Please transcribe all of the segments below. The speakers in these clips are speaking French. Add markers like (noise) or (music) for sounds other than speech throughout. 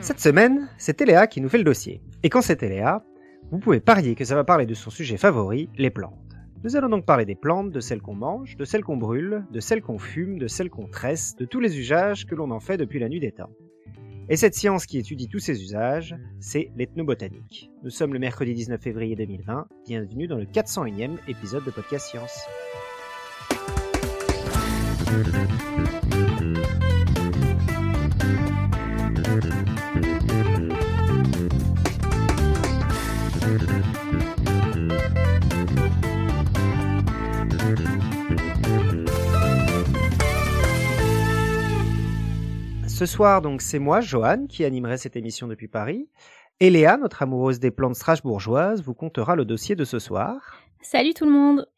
Cette semaine, c'est Léa qui nous fait le dossier. Et quand c'est Léa, vous pouvez parier que ça va parler de son sujet favori, les plantes. Nous allons donc parler des plantes, de celles qu'on mange, de celles qu'on brûle, de celles qu'on fume, de celles qu'on tresse, de tous les usages que l'on en fait depuis la nuit des temps. Et cette science qui étudie tous ces usages, c'est l'ethnobotanique. Nous sommes le mercredi 19 février 2020, bienvenue dans le 401e épisode de Podcast Science. Ce soir, donc, c'est moi, Johan, qui animerai cette émission depuis Paris. Et Léa, notre amoureuse des plantes strasbourgeoises, vous contera le dossier de ce soir. Salut tout le monde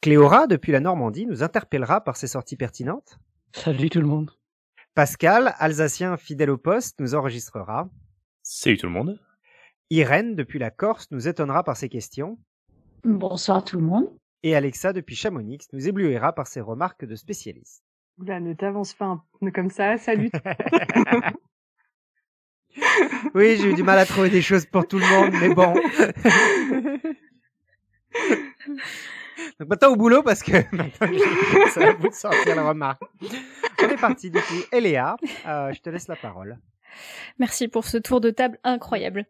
Cléora, depuis la Normandie, nous interpellera par ses sorties pertinentes. Salut tout le monde. Pascal, alsacien fidèle au poste, nous enregistrera. Salut tout le monde. Irène, depuis la Corse, nous étonnera par ses questions. Bonsoir tout le monde. Et Alexa, depuis Chamonix, nous éblouira par ses remarques de spécialiste. Oula, ne t'avance pas un peu comme ça, salut. (laughs) oui, j'ai eu du mal à trouver des choses pour tout le monde, mais bon. (laughs) Donc maintenant au boulot parce que (laughs) maintenant ça va (laughs) vous sortir la remarque. On est parti du coup. Eléa, euh, je te laisse la parole. Merci pour ce tour de table incroyable.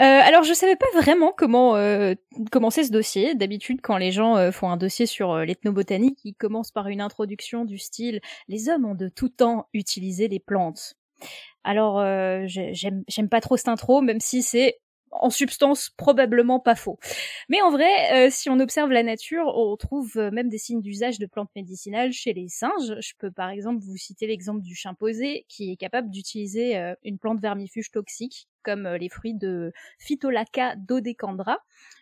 Euh, alors je savais pas vraiment comment euh, commencer ce dossier. D'habitude quand les gens euh, font un dossier sur euh, l'ethnobotanique, ils commencent par une introduction du style les hommes ont de tout temps utilisé les plantes. Alors euh, j'aime j'aime pas trop cette intro, même si c'est en substance probablement pas faux. Mais en vrai, euh, si on observe la nature, on trouve euh, même des signes d'usage de plantes médicinales chez les singes. Je peux par exemple vous citer l'exemple du chimpanzé qui est capable d'utiliser euh, une plante vermifuge toxique comme les fruits de Phytolacca dodecandra.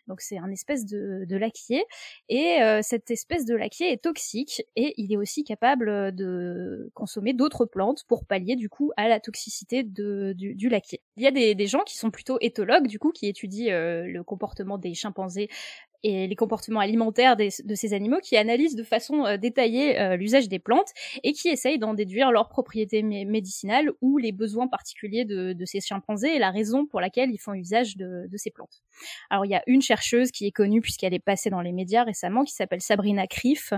Donc c'est un espèce de, laquier et cette espèce de laquier est toxique et il est aussi capable de consommer d'autres plantes pour pallier du coup à la toxicité du, laquier. Il y a des, gens qui sont plutôt éthologues du coup qui étudient le comportement des chimpanzés et les comportements alimentaires de ces animaux qui analysent de façon euh, détaillée euh, l'usage des plantes et qui essayent d'en déduire leurs propriétés médicinales ou les besoins particuliers de, ces chimpanzés et la raison pour laquelle ils font usage de, ces plantes. Alors il y a une chercheuse qui est connue puisqu'elle est passée dans les médias récemment qui s'appelle Sabrina Krief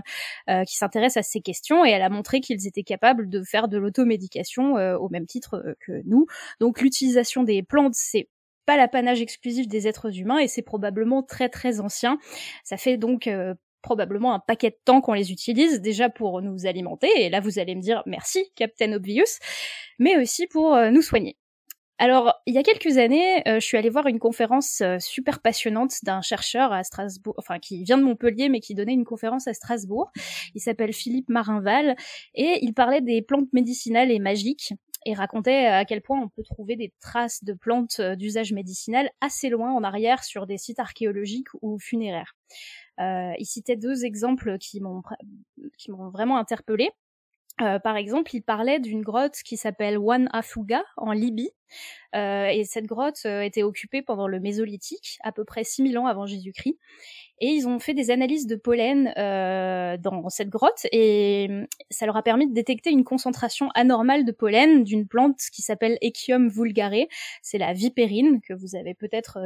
euh, qui s'intéresse à ces questions et elle a montré qu'ils étaient capables de faire de l'automédication au même titre que nous. Donc l'utilisation des plantes c'est pas l'apanage exclusif des êtres humains et c'est probablement très très ancien. Ça fait donc euh, probablement un paquet de temps qu'on les utilise, déjà pour nous alimenter, et là vous allez me dire merci Captain Obvious, mais aussi pour euh, nous soigner. Alors, il y a quelques années, euh, je suis allée voir une conférence super passionnante d'un chercheur à Strasbourg, enfin qui vient de Montpellier, mais qui donnait une conférence à Strasbourg. Il s'appelle Philippe Marinval et il parlait des plantes médicinales et magiques et racontait à quel point on peut trouver des traces de plantes euh, d'usage médicinal assez loin en arrière sur des sites archéologiques ou funéraires. Euh, il citait deux exemples qui m'ont qui m'ont vraiment interpellée. Euh, par exemple, il parlait d'une grotte qui s'appelle Wan Afuga en Libye. Euh, et cette grotte euh, était occupée pendant le Mésolithique, à peu près 6000 ans avant Jésus-Christ. Et ils ont fait des analyses de pollen euh, dans cette grotte et hum, ça leur a permis de détecter une concentration anormale de pollen d'une plante qui s'appelle Echium vulgare. C'est la vipérine que vous avez peut-être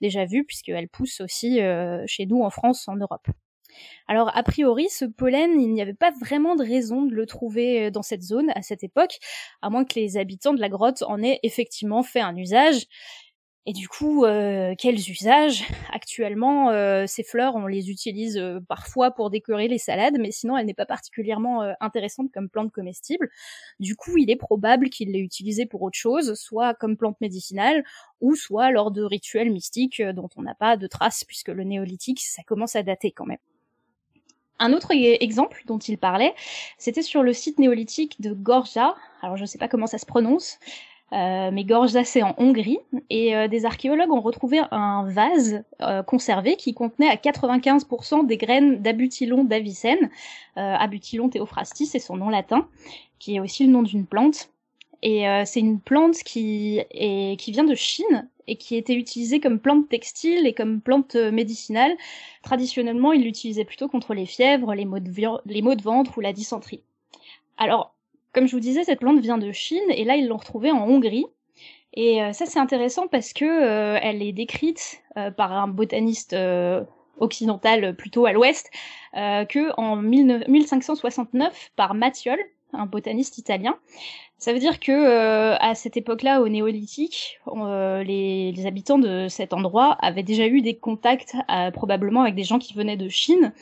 déjà vue puisqu'elle pousse aussi chez nous en France, en Europe. Alors a priori, ce pollen, il n'y avait pas vraiment de raison de le trouver euh, dans cette zone à cette époque, à moins que les habitants de la grotte en aient effectivement fait un usage. Et du coup, euh, quels usages? Actuellement, euh, ces fleurs, on les utilise parfois pour décorer les salades, mais sinon, elle n'est pas particulièrement intéressante comme plante comestible. Du coup, il est probable qu'il l'ait utilisée pour autre chose, soit comme plante médicinale, ou soit lors de rituels mystiques dont on n'a pas de traces, puisque le néolithique, ça commence à dater quand même. Un autre exemple dont il parlait, c'était sur le site néolithique de Gorja. Alors je ne sais pas comment ça se prononce, euh, mais Gorja c'est en Hongrie. Et euh, des archéologues ont retrouvé un vase euh, conservé qui contenait à 95% des graines d'Abutilon davicenne. Abutilon theophrastis c'est son nom latin, qui est aussi le nom d'une plante. Et euh, c'est une plante qui, est, qui vient de Chine et qui était utilisée comme plante textile et comme plante euh, médicinale. Traditionnellement, ils l'utilisaient plutôt contre les fièvres, les maux, de ventre ou la dysenterie. Alors, comme je vous disais, cette plante vient de Chine et là, ils l'ont retrouvée en Hongrie. Et euh, ça, c'est intéressant parce que elle est décrite par un botaniste occidental plutôt à l'ouest que en 1569 par Mathiol, un botaniste italien. Ça veut dire que euh, à cette époque-là, au néolithique, euh, les, habitants de cet endroit avaient déjà eu des contacts euh, probablement avec des gens qui venaient de Chine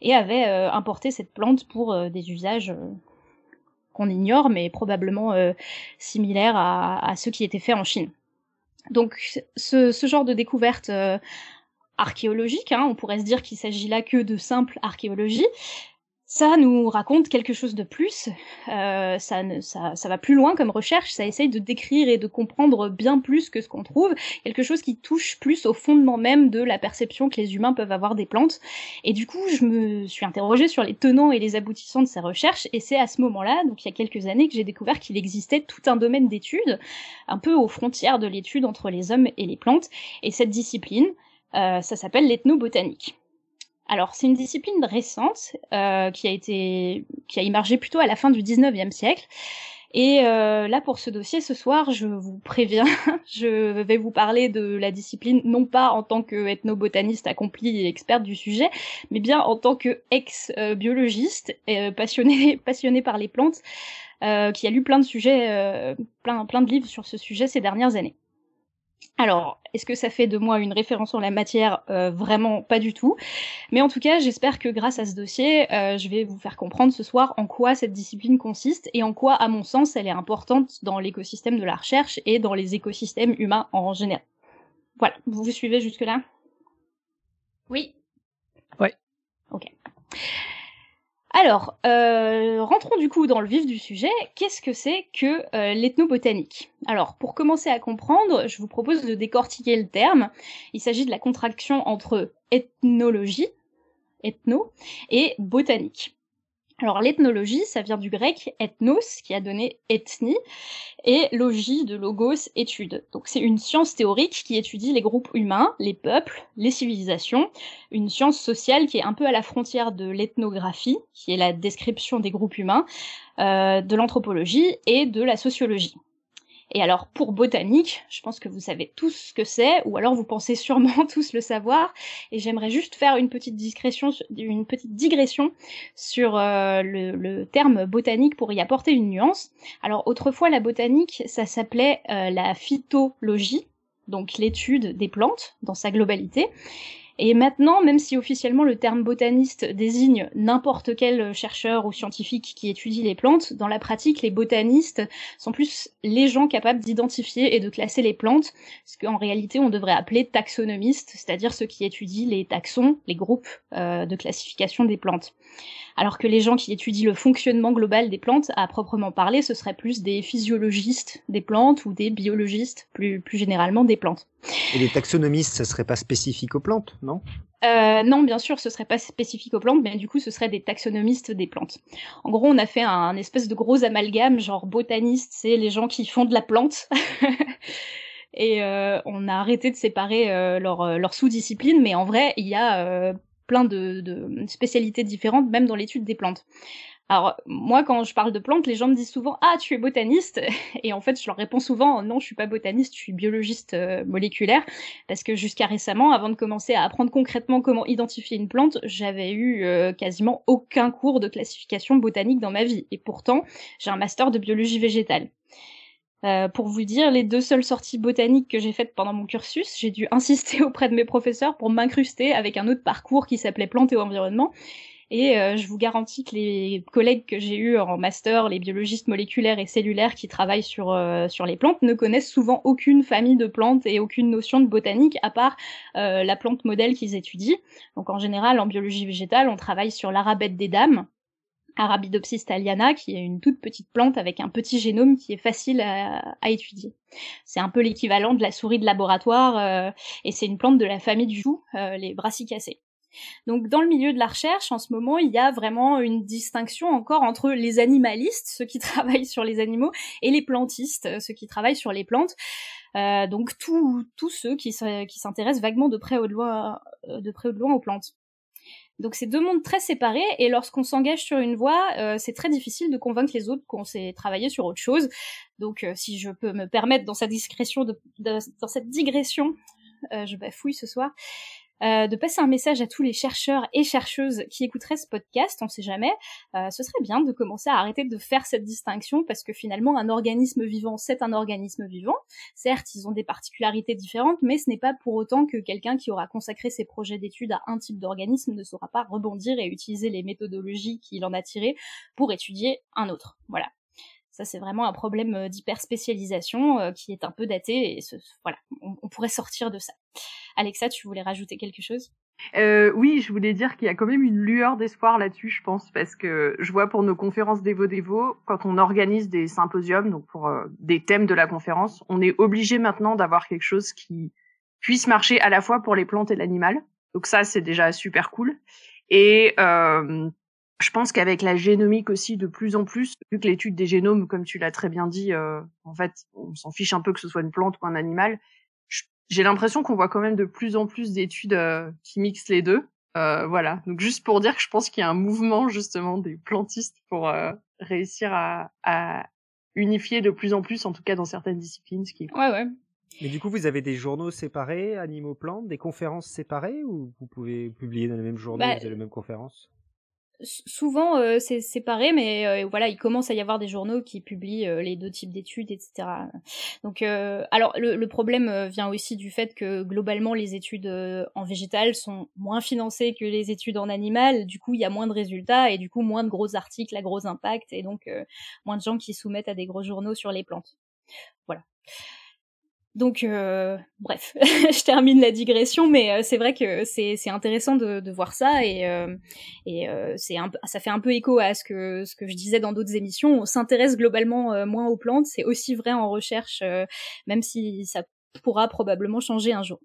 et avaient importé cette plante pour des usages qu'on ignore, mais probablement similaires à, ceux qui étaient faits en Chine. Donc ce, genre de découverte archéologique, hein, on pourrait se dire qu'il s'agit là que de simple archéologie, ça nous raconte quelque chose de plus. Euh, ça, va plus loin comme recherche. Ça essaye de décrire et de comprendre bien plus que ce qu'on trouve. Quelque chose qui touche plus au fondement même de la perception que les humains peuvent avoir des plantes. Et du coup, je me suis interrogée sur les tenants et les aboutissants de ces recherches. Et c'est à ce moment-là, donc il y a quelques années, que j'ai découvert qu'il existait tout un domaine d'études, un peu aux frontières de l'étude entre les hommes et les plantes. Et cette discipline, euh, ça s'appelle l'ethnobotanique. Alors, c'est une discipline récente euh, qui a été qui a émergé plutôt à la fin du 19e siècle. Et euh, là, pour ce dossier, ce soir, je vous préviens, (laughs) je vais vous parler de la discipline, non pas en tant que ethnobotaniste accompli et experte du sujet, mais bien en tant que ex-biologiste, euh, passionné, (laughs) passionné par les plantes, qui a lu plein de sujets, plein, plein de livres sur ce sujet ces dernières années. Alors, est-ce que ça fait de moi une référence en la matière? Euh, Vraiment pas du tout. Mais en tout cas, j'espère que grâce à ce dossier, euh, je vais vous faire comprendre ce soir en quoi cette discipline consiste et en quoi, à mon sens, elle est importante dans l'écosystème de la recherche et dans les écosystèmes humains en général. Voilà, vous vous suivez jusque-là? Oui. Ouais. Ok. Alors, euh, rentrons du coup dans le vif du sujet. Qu'est-ce que c'est que euh, l'ethnobotanique? Alors, pour commencer à comprendre, je vous propose de décortiquer le terme. Il s'agit de la contraction entre ethnologie, ethno, et botanique. Alors l'ethnologie, ça vient du grec ethnos, qui a donné ethnie, et logie de logos, étude. Donc c'est une science théorique qui étudie les groupes humains, les peuples, les civilisations, une science sociale qui est un peu à la frontière de l'ethnographie, qui est la description des groupes humains, euh, de l'anthropologie et de la sociologie. Et alors pour botanique, je pense que vous savez tous ce que c'est, ou alors vous pensez sûrement (laughs) tous le savoir. Et j'aimerais juste faire une petite discrétion, une petite digression sur euh, le, terme botanique pour y apporter une nuance. Alors autrefois la botanique, ça s'appelait euh, la phytologie, donc l'étude des plantes dans sa globalité. Et maintenant, même si officiellement le terme botaniste désigne n'importe quel chercheur ou scientifique qui étudie les plantes, dans la pratique, les botanistes sont plus les gens capables d'identifier et de classer les plantes, ce qu'en réalité on devrait appeler taxonomistes, c'est-à-dire ceux qui étudient les taxons, les groupes euh, de classification des plantes alors que les gens qui étudient le fonctionnement global des plantes, à proprement parler, ce seraient plus des physiologistes des plantes ou des biologistes, plus, plus généralement des plantes. Et les taxonomistes, ce serait pas spécifique aux plantes, non? Euh, non, bien sûr, ce serait pas spécifique aux plantes, mais du coup, ce serait des taxonomistes des plantes. En gros, on a fait un, espèce de gros amalgame, genre botaniste, c'est les gens qui font de la plante. (laughs) et euh, on a arrêté de séparer euh, leurs leur sous-disciplines, mais en vrai, il y a plein de, spécialités différentes, même dans l'étude des plantes. Alors moi, quand je parle de plantes, les gens me disent souvent ah tu es botaniste (laughs) et en fait je leur réponds souvent non je suis pas botaniste, je suis biologiste euh, moléculaire parce que jusqu'à récemment, avant de commencer à apprendre concrètement comment identifier une plante, j'avais eu euh, quasiment aucun cours de classification botanique dans ma vie et pourtant j'ai un master de biologie végétale. Euh, pour vous dire, les deux seules sorties botaniques que j'ai faites pendant mon cursus, j'ai dû insister (laughs) auprès de mes professeurs pour m'incruster avec un autre parcours qui s'appelait plantes et environnement. Et euh, je vous garantis que les collègues que j'ai eus en master, les biologistes moléculaires et cellulaires qui travaillent sur, euh, sur les plantes, ne connaissent souvent aucune famille de plantes et aucune notion de botanique à part la plante modèle qu'ils étudient. Donc en général, en biologie végétale, on travaille sur l'arabette des dames, Arabidopsis thaliana, qui est une toute petite plante avec un petit génome qui est facile à, étudier. C'est un peu l'équivalent de la souris de laboratoire, euh, et c'est une plante de la famille du chou, euh, les brassicacées. Donc dans le milieu de la recherche, en ce moment, il y a vraiment une distinction encore entre les animalistes, ceux qui (laughs) travaillent sur les animaux, et les plantistes, ceux qui travaillent sur les plantes. Euh, donc tous ceux qui, s'intéressent vaguement de près ou de loin, euh, de près ou de loin aux plantes. Donc c'est deux mondes très séparés et lorsqu'on s'engage sur une voie, euh, c'est très difficile de convaincre les autres qu'on s'est travaillé sur autre chose. Donc euh, si je peux me permettre dans cette discrétion, dans cette digression, je bafouille ce soir, euh, de passer un message à tous les chercheurs et chercheuses qui écouteraient ce podcast, on sait jamais, euh, ce serait bien de commencer à arrêter de faire cette distinction parce que finalement un organisme vivant c'est un organisme vivant. Certes, ils ont des particularités différentes, mais ce n'est pas pour autant que quelqu'un qui aura consacré ses projets d'études à un type d'organisme ne saura pas rebondir et utiliser les méthodologies qu'il en a tirées pour étudier un autre. Voilà. Ça, c'est vraiment un problème euh, d'hyperspécialisation euh, qui est un peu daté et voilà, on, pourrait sortir de ça. Alexa, tu voulais rajouter quelque chose? Euh, oui, je voulais dire qu'il y a quand même une lueur d'espoir là-dessus, je pense, parce que je vois pour nos conférences d'Evo Devo, quand on organise des symposiums, donc pour euh, des thèmes de la conférence, on est obligé maintenant d'avoir quelque chose qui puisse marcher à la fois pour les plantes et l'animal. Donc ça, c'est déjà super cool. Et euh, je pense qu'avec la génomique aussi, de plus en plus, vu que l'étude des génomes, comme tu l'as très bien dit, euh, en fait, on s'en fiche un peu que ce soit une plante ou un animal. J'ai l'impression qu'on voit quand même de plus en plus d'études euh, qui mixent les deux. Euh, voilà. Donc juste pour dire que je pense qu'il y a un mouvement justement des plantistes pour réussir à, à, unifier de plus en plus, en tout cas dans certaines disciplines, ce qui Ouais, ouais. Mais du coup, vous avez des journaux séparés, animaux plantes, des conférences séparées, ou vous pouvez publier dans les mêmes journaux, bah, vous avez les mêmes conférences? Souvent euh, c'est séparé, mais euh, voilà, il commence à y avoir des journaux qui publient euh, les deux types d'études, etc. Donc, alors le, problème vient aussi du fait que globalement les études en végétal sont moins financées que les études en animal. Du coup, il y a moins de résultats et du coup moins de gros articles à gros impact et donc moins de gens qui soumettent à des gros journaux sur les plantes. Voilà. Donc, euh, bref, (laughs) je termine la digression, mais euh, c'est vrai que c'est intéressant de, voir ça et, euh, et euh, c'est ça fait un peu écho à ce que ce que je disais dans d'autres émissions. On s'intéresse globalement moins aux plantes, c'est aussi vrai en recherche, même si ça pourra probablement changer un jour.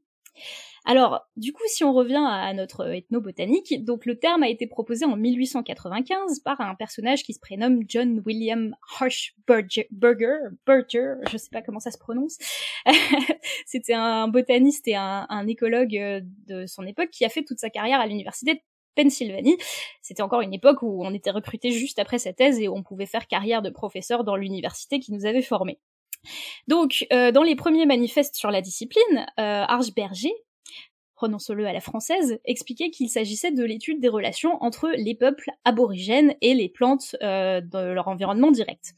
Alors, du coup, si on revient à notre ethnobotanique, donc le terme a été proposé en 1895 par un personnage qui se prénomme John William Harshberger, Berger, je sais pas comment ça se prononce. (laughs) C'était un botaniste et un, écologue euh, de son époque qui a fait toute sa carrière à l'université de Pennsylvanie. C'était encore une époque où on était recruté juste après sa thèse et on pouvait faire carrière de professeur dans l'université qui nous avait formés. Donc, euh, dans les premiers manifestes sur la discipline, euh, Archberger prononçons-le à la française, expliquait qu'il s'agissait de l'étude des relations entre les peuples aborigènes et les plantes euh, dans leur environnement direct.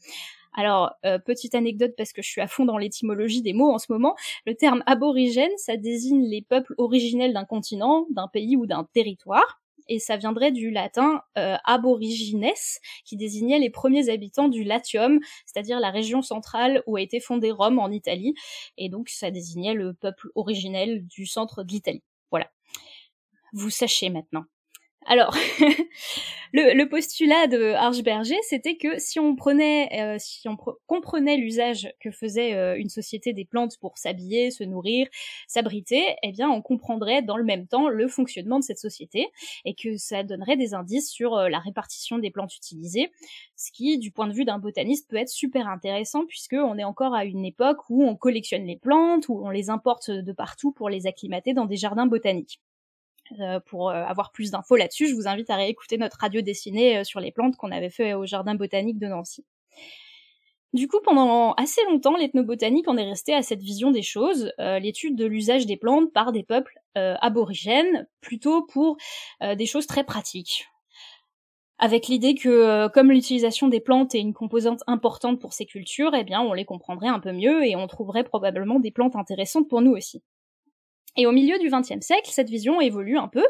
Alors, euh, petite anecdote parce que je suis à fond dans l'étymologie des mots en ce moment, le terme aborigène, ça désigne les peuples originels d'un continent, d'un pays ou d'un territoire et ça viendrait du latin euh, aborigines, qui désignait les premiers habitants du Latium, c'est-à-dire la région centrale où a été fondée Rome en Italie, et donc ça désignait le peuple originel du centre de l'Italie. Vous sachez maintenant. Alors, (laughs) le, postulat de Archberger, c'était que si on prenait, euh, si on comprenait l'usage que faisait euh, une société des plantes pour s'habiller, se nourrir, s'abriter, eh bien, on comprendrait dans le même temps le fonctionnement de cette société et que ça donnerait des indices sur euh, la répartition des plantes utilisées, ce qui, du point de vue d'un botaniste, peut être super intéressant puisque on est encore à une époque où on collectionne les plantes, où on les importe de partout pour les acclimater dans des jardins botaniques. Euh, pour euh, avoir plus d'infos là-dessus, je vous invite à réécouter notre radio dessinée euh, sur les plantes qu'on avait fait au jardin botanique de Nancy. Du coup, pendant assez longtemps, l'ethnobotanique en est resté à cette vision des choses, l'étude de l'usage des plantes par des peuples aborigènes, plutôt pour des choses très pratiques. Avec l'idée que, comme l'utilisation des plantes est une composante importante pour ces cultures, eh bien, on les comprendrait un peu mieux et on trouverait probablement des plantes intéressantes pour nous aussi. Et au milieu du XXe siècle, cette vision évolue un peu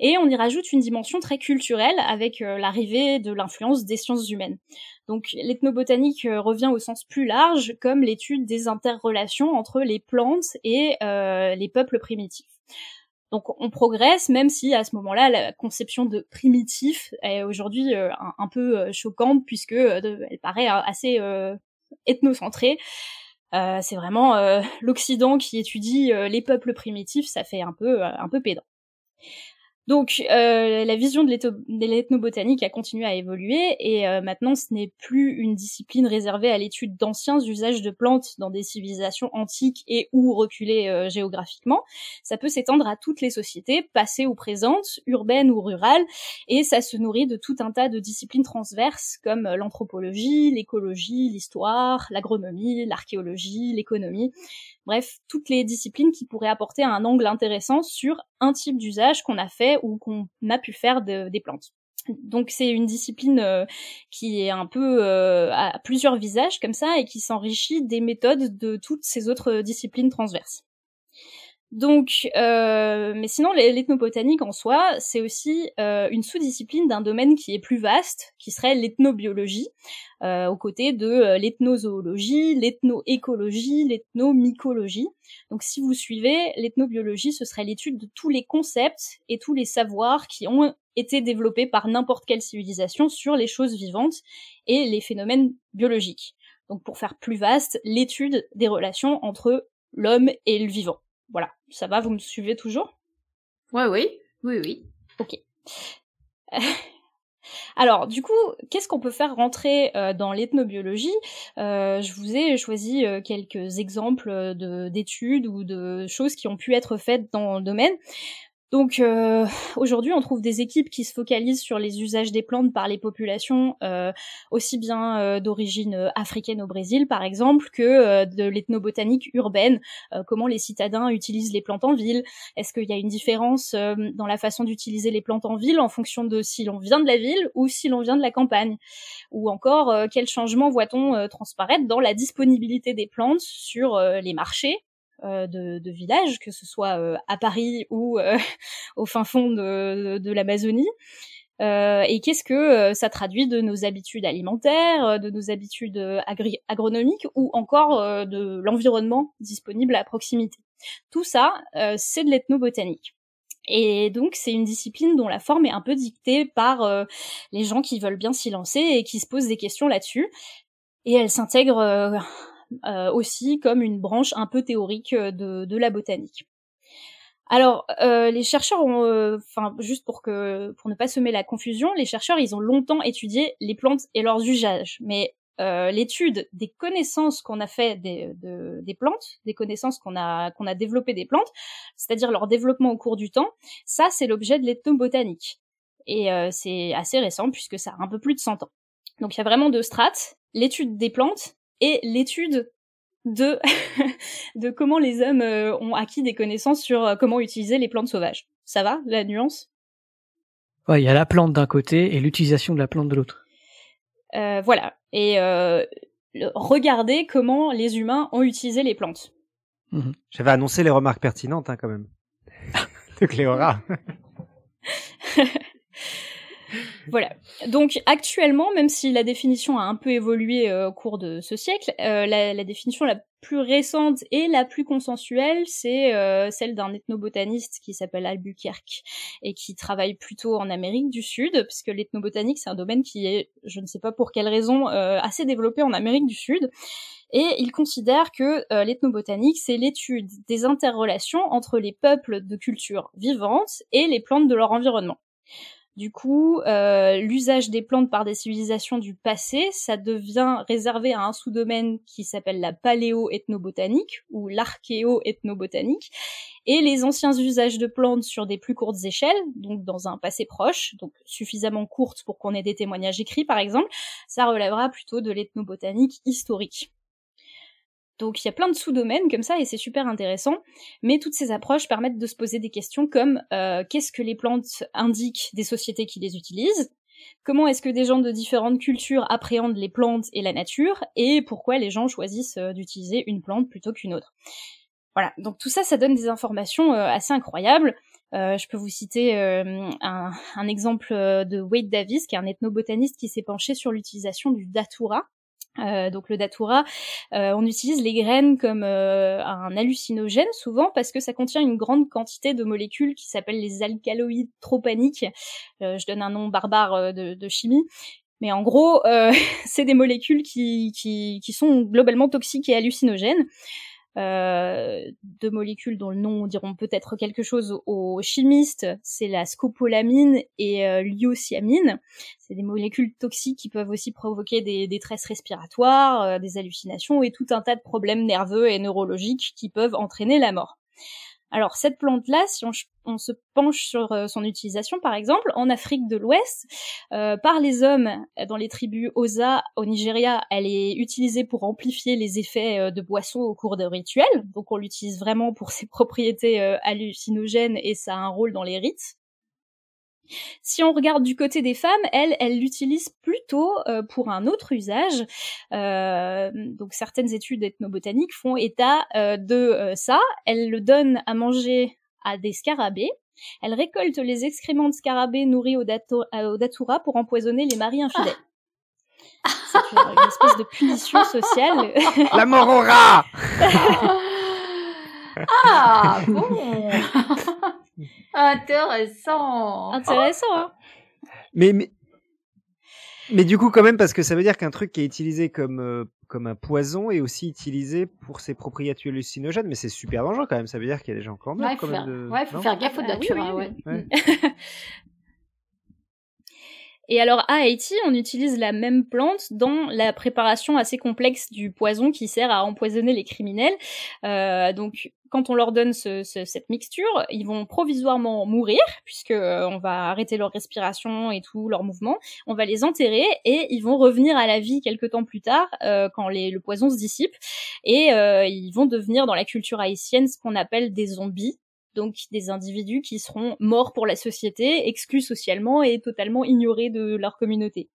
et on y rajoute une dimension très culturelle avec euh, l'arrivée de l'influence des sciences humaines. Donc l'ethnobotanique euh, revient au sens plus large comme l'étude des interrelations entre les plantes et euh, les peuples primitifs. Donc on progresse, même si à ce moment-là la conception de primitif est aujourd'hui un, peu choquante puisque elle paraît assez ethnocentrée. Euh, c'est vraiment euh, (laughs) l'Occident qui étudie euh, les peuples primitifs, ça fait un peu un peu pédant. Donc euh, la vision de l'ethnobotanique a continué à évoluer et euh, maintenant ce n'est plus une discipline réservée à l'étude d'anciens usages de plantes dans des civilisations antiques et ou reculées euh, géographiquement. Ça peut s'étendre à toutes les sociétés, passées ou présentes, urbaines ou rurales, et ça se nourrit de tout un tas de disciplines transverses comme l'anthropologie, l'écologie, l'histoire, l'agronomie, l'archéologie, l'économie. Bref, toutes les disciplines qui pourraient apporter un angle intéressant sur un type d'usage qu'on a fait ou qu'on a pu faire des plantes. Donc c'est une discipline euh, qui est un peu euh, à plusieurs visages comme ça et qui s'enrichit des méthodes de toutes ces autres disciplines transverses. Donc, euh, mais sinon, l'ethnobotanique en soi, c'est aussi euh, une sous-discipline d'un domaine qui est plus vaste, qui serait l'ethnobiologie, euh, aux côtés de l'ethnozoologie, l'ethnoécologie, l'ethnomycologie. Donc, si vous suivez, l'ethnobiologie, ce serait l'étude de tous les concepts et tous les savoirs qui ont été développés par n'importe quelle civilisation sur les choses vivantes et les phénomènes biologiques. Donc, pour faire plus vaste, l'étude des relations entre l'homme et le vivant. Voilà, ça va, vous me suivez toujours? Ouais, oui, oui, oui. Ok. (laughs) Alors, du coup, qu'est-ce qu'on peut faire rentrer euh, dans l'ethnobiologie? Euh, Je vous ai choisi euh, quelques exemples d'études ou de choses qui ont pu être faites dans le domaine. Donc euh, aujourd'hui, on trouve des équipes qui se focalisent sur les usages des plantes par les populations, euh, aussi bien euh, d'origine africaine au Brésil, par exemple, que de l'ethnobotanique urbaine. comment les citadins utilisent les plantes en ville? Est-ce qu'il y a une différence dans la façon d'utiliser les plantes en ville en fonction de si l'on vient de la ville ou si l'on vient de la campagne? Ou encore, quel changement voit-on transparaître dans la disponibilité des plantes sur les marchés? De, de villages, que ce soit euh, à Paris ou euh, (laughs) au fin fond de, de l'Amazonie. et qu'est-ce que ça traduit de nos habitudes alimentaires, de nos habitudes agronomiques ou encore de l'environnement disponible à proximité? Tout ça, c'est de l'ethnobotanique. Et donc c'est une discipline dont la forme est un peu dictée par les gens qui veulent bien s'y lancer et qui se posent des questions là-dessus. Et elle s'intègre euh, aussi comme une branche un peu théorique euh, de, de la botanique. Alors, euh, les chercheurs ont, euh, enfin, juste pour que, pour ne pas semer la confusion, les chercheurs, ils ont longtemps étudié les plantes et leurs usages. Mais euh, l'étude des connaissances qu'on a fait des, de, des plantes, des connaissances qu'on a, qu'on a développées des plantes, c'est-à-dire leur développement au cours du temps, ça, c'est l'objet de l'ethnobotanique. Et c'est assez récent puisque ça a un peu plus de 100 ans. Donc, il y a vraiment deux strates. L'étude des plantes et l'étude de (laughs) de comment les hommes euh, ont acquis des connaissances sur euh, comment utiliser les plantes sauvages. Ça va, la nuance? Ouais, il y a la plante d'un côté et l'utilisation de la plante de l'autre. Euh, voilà. Et euh, regardez comment les humains ont utilisé les plantes. Mmh. J'avais annoncé les remarques pertinentes, hein, quand même. (laughs) de Cléora. (laughs) Voilà. Donc actuellement, même si la définition a un peu évolué euh, au cours de ce siècle, euh, la, définition la plus récente et la plus consensuelle, c'est euh, celle d'un ethnobotaniste qui s'appelle Albuquerque et qui travaille plutôt en Amérique du Sud, puisque l'ethnobotanique c'est un domaine qui est, je ne sais pas pour quelle raison, assez développé en Amérique du Sud. Et il considère que l'ethnobotanique, c'est l'étude des interrelations entre les peuples de cultures vivantes et les plantes de leur environnement. Du coup, euh, l'usage des plantes par des civilisations du passé, ça devient réservé à un sous-domaine qui s'appelle la paléo-ethnobotanique ou l'archéo-ethnobotanique, et les anciens usages de plantes sur des plus courtes échelles, donc dans un passé proche, donc suffisamment courtes pour qu'on ait des témoignages écrits par exemple, ça relèvera plutôt de l'ethnobotanique historique. Donc il y a plein de sous-domaines comme ça et c'est super intéressant. Mais toutes ces approches permettent de se poser des questions comme euh, qu'est-ce que les plantes indiquent des sociétés qui les utilisent? Comment est-ce que des gens de différentes cultures appréhendent les plantes et la nature? Et pourquoi les gens choisissent euh, d'utiliser une plante plutôt qu'une autre? Voilà, donc tout ça, ça donne des informations euh, assez incroyables. je peux vous citer un, un, exemple de Wade Davis, qui est un ethnobotaniste qui s'est penché sur l'utilisation du datura, euh, donc le datura, euh, on utilise les graines comme euh, un hallucinogène souvent parce que ça contient une grande quantité de molécules qui s'appellent les alcaloïdes tropaniques. je donne un nom barbare de, chimie, mais en gros, (laughs) c'est des molécules qui, sont globalement toxiques et hallucinogènes. Euh, deux molécules dont le nom diront peut-être quelque chose aux chimistes, c'est la scopolamine et euh, l'iocyanine. C'est des molécules toxiques qui peuvent aussi provoquer des détresses respiratoires, euh, des hallucinations et tout un tas de problèmes nerveux et neurologiques qui peuvent entraîner la mort. Alors cette plante-là, si on, se penche sur euh, son utilisation, par exemple, en Afrique de l'Ouest, euh, par les hommes dans les tribus Osa au Nigeria, elle est utilisée pour amplifier les effets euh, de boissons au cours de rituels. Donc on l'utilise vraiment pour ses (laughs) propriétés hallucinogènes et ça a un rôle dans les rites. Si on regarde du côté des femmes, elles, elles l'utilisent plutôt euh, pour un autre usage. Euh, donc certaines études ethnobotaniques font état euh, de ça. Elles le donnent à manger à des scarabées. Elles récoltent les excréments de scarabées nourris au, datura pour empoisonner les maris infidèles. C'est une, espèce de punition sociale. (laughs) La mort au rat (laughs) Ah bon (laughs) (laughs) Intéressant. Intéressant, hein mais, mais, mais du coup, quand même, parce que ça veut dire qu'un truc qui est utilisé comme, euh, comme un poison est aussi utilisé pour ses propriétés hallucinogènes, mais c'est super dangereux quand même. Ça veut dire qu'il y a des gens encore ouais, quand même. De... Ouais, faut faire gaffe au ah, ouais. ouais. (laughs) Et alors à Haïti, on utilise la même plante dans la préparation assez complexe du poison qui sert à empoisonner les criminels. Euh, donc quand on leur donne ce, ce, cette mixture, ils vont provisoirement mourir puisque euh, on va arrêter leur respiration et tout leur mouvement. On va les enterrer et ils vont revenir à la vie quelques temps plus tard euh, quand le poison se dissipe et ils vont devenir dans la culture haïtienne ce qu'on appelle des zombies donc des individus qui seront morts pour la société, exclus socialement et totalement ignorés de leur communauté.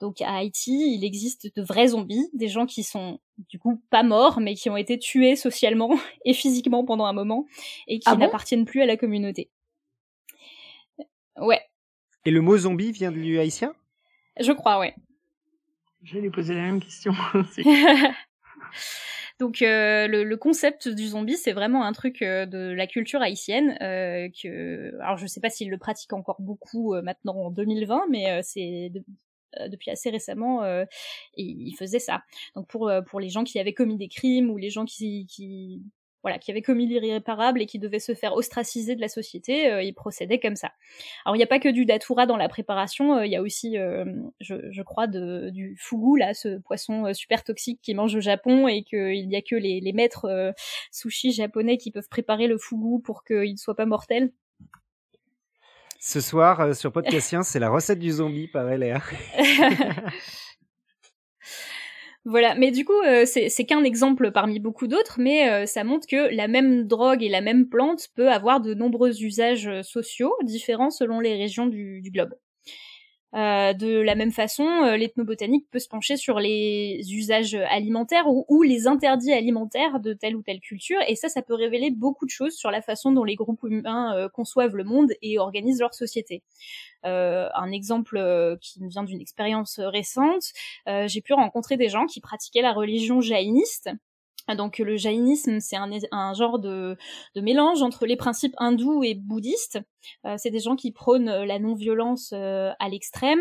Donc à Haïti, il existe de vrais zombies, des gens qui sont du coup pas morts, mais qui ont été tués socialement (laughs) et physiquement pendant un moment, et qui ah n'appartiennent plus à la communauté. Ouais. Et le mot zombie vient de lieu haïtien? Je crois, ouais. J'allais poser la même question (laughs) aussi. (laughs) Donc euh, le, le, concept du zombie, c'est vraiment un truc euh, de la culture haïtienne. Euh, que, alors je sais pas s'ils le pratiquent encore beaucoup euh, maintenant en 2020, mais euh, c'est depuis assez récemment, ils faisaient ça. Donc pour pour les gens qui avaient commis des crimes ou les gens qui, qui voilà, qui avait commis l'irréparable et qui devait se faire ostraciser de la société, euh, il procédait comme ça. Alors il n'y a pas que du datura dans la préparation, euh, il y a aussi, euh, je, je, crois, de, du fugu, là, ce poisson super toxique qui mange au Japon et qu'il n'y a que les, les maîtres sushi japonais qui peuvent préparer le fugu pour qu'il ne soit pas mortel. Ce soir, sur Podcastien, c'est la recette du zombie par LR. (laughs) (laughs) Voilà, mais du coup, euh, c'est qu'un exemple parmi beaucoup d'autres, mais euh, ça montre que la même drogue et la même plante peut avoir de nombreux usages euh, sociaux différents selon les régions du, du globe. Euh, de la même façon, euh, l'ethnobotanique peut se pencher sur les usages alimentaires ou, les interdits alimentaires de telle ou telle culture, et ça, ça peut révéler beaucoup de choses sur la façon dont les groupes humains euh, conçoivent le monde et organisent leur société. un exemple qui me vient d'une expérience récente, j'ai pu rencontrer des gens qui pratiquaient la religion jaïniste, donc le jaïnisme, c'est un, genre de, mélange entre les principes hindous et bouddhistes. Euh, c'est des gens qui prônent la non-violence euh, à l'extrême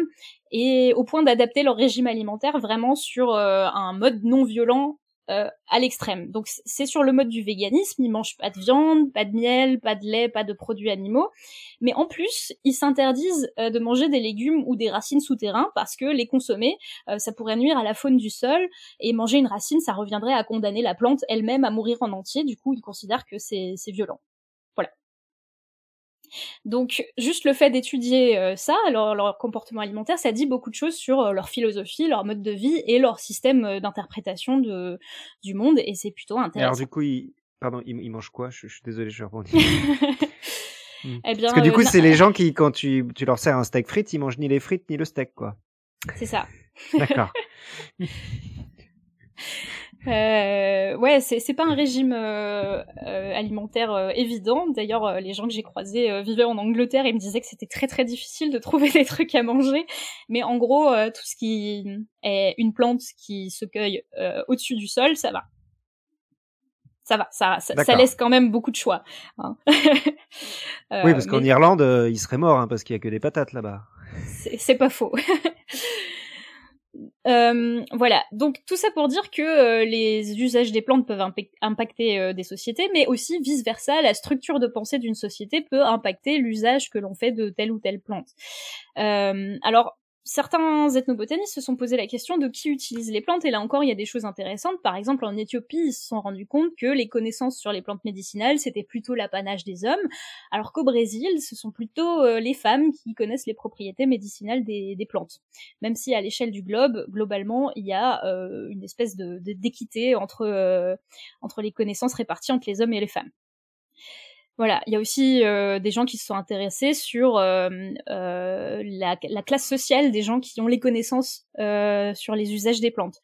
et au point d'adapter leur régime alimentaire vraiment sur euh, un mode non-violent euh, à l'extrême. Donc c'est sur le mode du véganisme, ils mangent pas de viande, pas de miel, pas de lait, pas de produits animaux, mais en plus ils s'interdisent euh, de manger des légumes ou des racines souterrains parce que les consommer euh, ça pourrait nuire à la faune du sol et manger une racine ça reviendrait à condamner la plante elle-même à mourir en entier. Du coup ils considèrent que c'est violent. Donc juste le fait d'étudier euh, ça, leur, comportement alimentaire, ça dit beaucoup de choses sur euh, leur philosophie, leur mode de vie et leur système euh, d'interprétation de du monde, et c'est plutôt intéressant. Alors du coup, ils, pardon, ils, mangent quoi? Je, suis désolé, je rebondis. (laughs) hmm. eh bien, Parce que du coup, c'est les gens qui, quand tu, tu leur sers un steak frites, ils mangent ni les frites ni le steak, quoi. C'est ça. D'accord. (laughs) Euh, ouais, c'est c'est pas un régime euh, euh, alimentaire euh, évident. D'ailleurs, euh, les gens que j'ai croisés vivaient en Angleterre et me disaient que c'était très très difficile de (laughs) trouver des trucs à manger. Mais en gros, tout ce qui est une plante qui se cueille au-dessus du sol, ça va. Ça va, ça, ça, ça, laisse quand même beaucoup de choix. Hein. (laughs) oui, parce qu'en Irlande, il serait mort hein, parce qu'il y a que des patates là-bas. C'est pas faux. (laughs) Euh, voilà, donc tout ça pour dire que euh, les usages des plantes peuvent impa- impacter euh, des sociétés, mais aussi vice-versa, la structure de pensée d'une société peut impacter l'usage que l'on fait de telle ou telle plante. Alors, certains ethnobotanistes se sont posé la question de qui utilise les plantes, et là encore, il y a des choses intéressantes. Par exemple, en Éthiopie, ils se sont rendus compte que les connaissances sur les plantes médicinales, c'était plutôt l'apanage des hommes, alors qu'au Brésil, ce sont plutôt euh, les femmes qui connaissent les propriétés médicinales des, plantes. Même si à l'échelle du globe, globalement, il y a euh, une espèce de de- d'équité entre euh, entre les connaissances réparties entre les hommes et les femmes. Voilà, il y a aussi euh, des gens qui se sont intéressés sur euh, euh, la, la classe sociale des gens qui ont les connaissances sur les usages des plantes.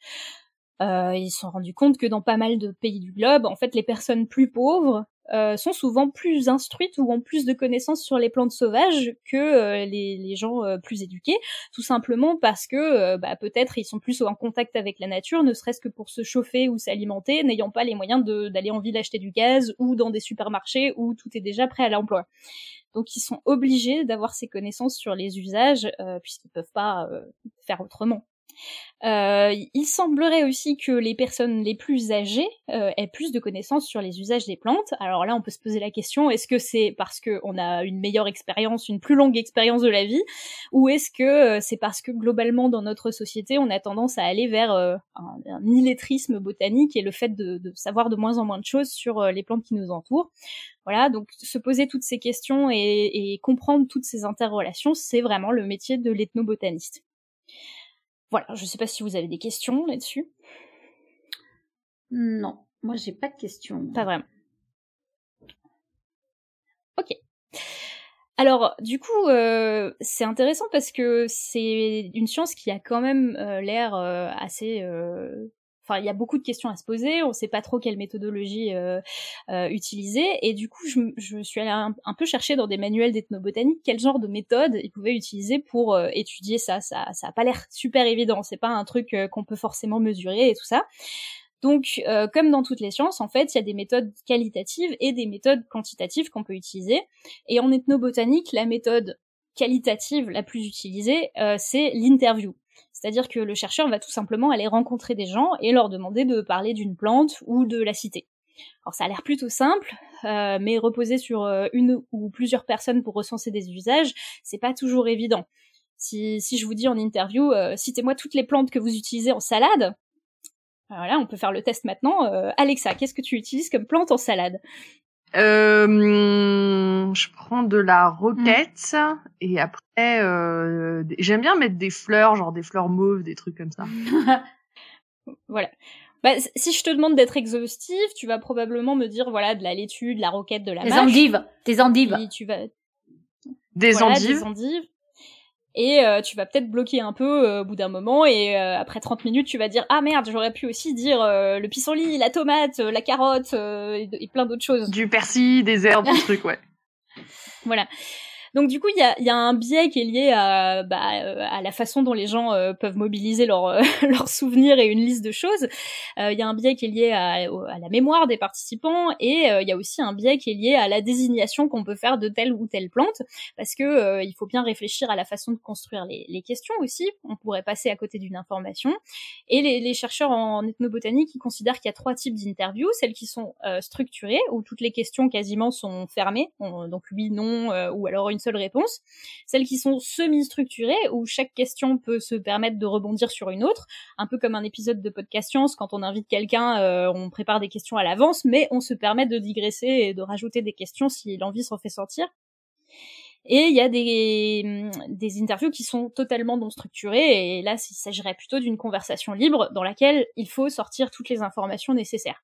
Ils se sont rendus compte que dans pas mal de pays du globe, en fait, les personnes plus pauvres euh, sont souvent plus instruites ou ont plus de connaissances sur les plantes sauvages que euh, les, gens euh, plus éduqués, tout simplement parce que bah, peut-être ils sont plus en contact avec la nature, ne serait-ce que pour se chauffer ou s'alimenter, n'ayant pas les moyens d'aller en ville acheter du gaz ou dans des supermarchés où tout est déjà prêt à l'emploi. Donc ils sont obligés d'avoir ces connaissances sur les usages puisqu'ils peuvent pas faire autrement. Euh, il semblerait aussi que les personnes les plus âgées euh, aient plus de connaissances sur les usages des plantes. Alors là, on peut se poser la question est-ce que c'est parce qu'on a une meilleure expérience, une plus longue expérience de la vie, ou est-ce que euh, c'est parce que globalement dans notre société, on a tendance à aller vers euh, un, un illettrisme botanique et le fait de, savoir de moins en moins de choses sur les plantes qui nous entourent? Voilà, donc se poser toutes ces questions et, et comprendre toutes ces interrelations, c'est vraiment le métier de l'ethnobotaniste. Voilà, je sais pas si vous avez des questions là-dessus. Non, moi j'ai pas de questions. Pas vraiment. Ok. Alors, du coup, euh, c'est intéressant parce que c'est une science qui a quand même euh, l'air euh, assez... il y a beaucoup de questions à se poser, on sait pas trop quelle méthodologie euh, euh, utiliser, et du coup, je, suis allée un, peu chercher dans des manuels d'ethnobotanique quel genre de méthode ils pouvaient utiliser pour euh, étudier ça. Ça, ça a pas l'air super évident, c'est pas un truc qu'on peut forcément mesurer et tout ça. Donc, comme dans toutes les sciences, en fait, il y a des méthodes qualitatives et des méthodes quantitatives qu'on peut utiliser. Et en ethnobotanique, la méthode qualitative la plus utilisée, c'est l'interview. C'est-à-dire que le chercheur va tout simplement aller rencontrer des gens et leur demander de parler d'une plante ou de la citer. Alors ça a l'air plutôt simple, euh, mais reposer sur euh, une ou plusieurs personnes pour recenser des usages, c'est pas toujours évident. Si, je vous dis en interview, euh, citez-moi toutes les plantes que vous utilisez en salade, voilà, on peut faire le test maintenant. Alexa, qu'est-ce que tu utilises comme plante en salade? Euh, je prends de la roquette et après euh, j'aime bien mettre des fleurs, genre des fleurs mauves, des trucs comme ça. (laughs) Voilà. Bah, si je te demande d'être exhaustive, tu vas probablement me dire voilà de la laitue, de la roquette, de la Des mâche. endives, des endives. Puis tu vas Des voilà, endives. des endives. Et euh, tu vas peut-être bloquer un peu euh, au bout d'un moment et euh, après 30 minutes tu vas dire ah merde j'aurais pu aussi dire euh, le pissenlit, la tomate, euh, la carotte euh, et, et plein d'autres choses. Du persil, des herbes, des (laughs) trucs, ouais. Voilà. Donc du coup, il y a, un biais qui est lié à, bah, euh, la façon dont les gens euh, peuvent mobiliser leurs euh, (laughs) leurs souvenirs et une liste de choses. Il y a un biais qui est lié à, la mémoire des participants et il y a aussi un biais qui est lié à la désignation qu'on peut faire de telle ou telle plante, parce que il faut bien réfléchir à la façon de construire les, questions aussi. On pourrait passer à côté d'une information. Et les, chercheurs en ethnobotanique, ils considèrent qu'il y a trois types d'interviews, celles qui sont structurées, où toutes les questions quasiment sont fermées, on- donc oui, non, ou alors une seule réponse. Celles qui sont semi-structurées, où chaque question peut se permettre de rebondir sur une autre, un peu comme un épisode de podcast science, quand on invite quelqu'un, euh, on prépare des questions à l'avance, mais on se permet de digresser et de rajouter des questions si l'envie s'en fait sortir. Et il y a des, des interviews qui sont totalement non structurées, et là, il s'agirait plutôt d'une conversation libre dans laquelle il faut sortir toutes les informations nécessaires.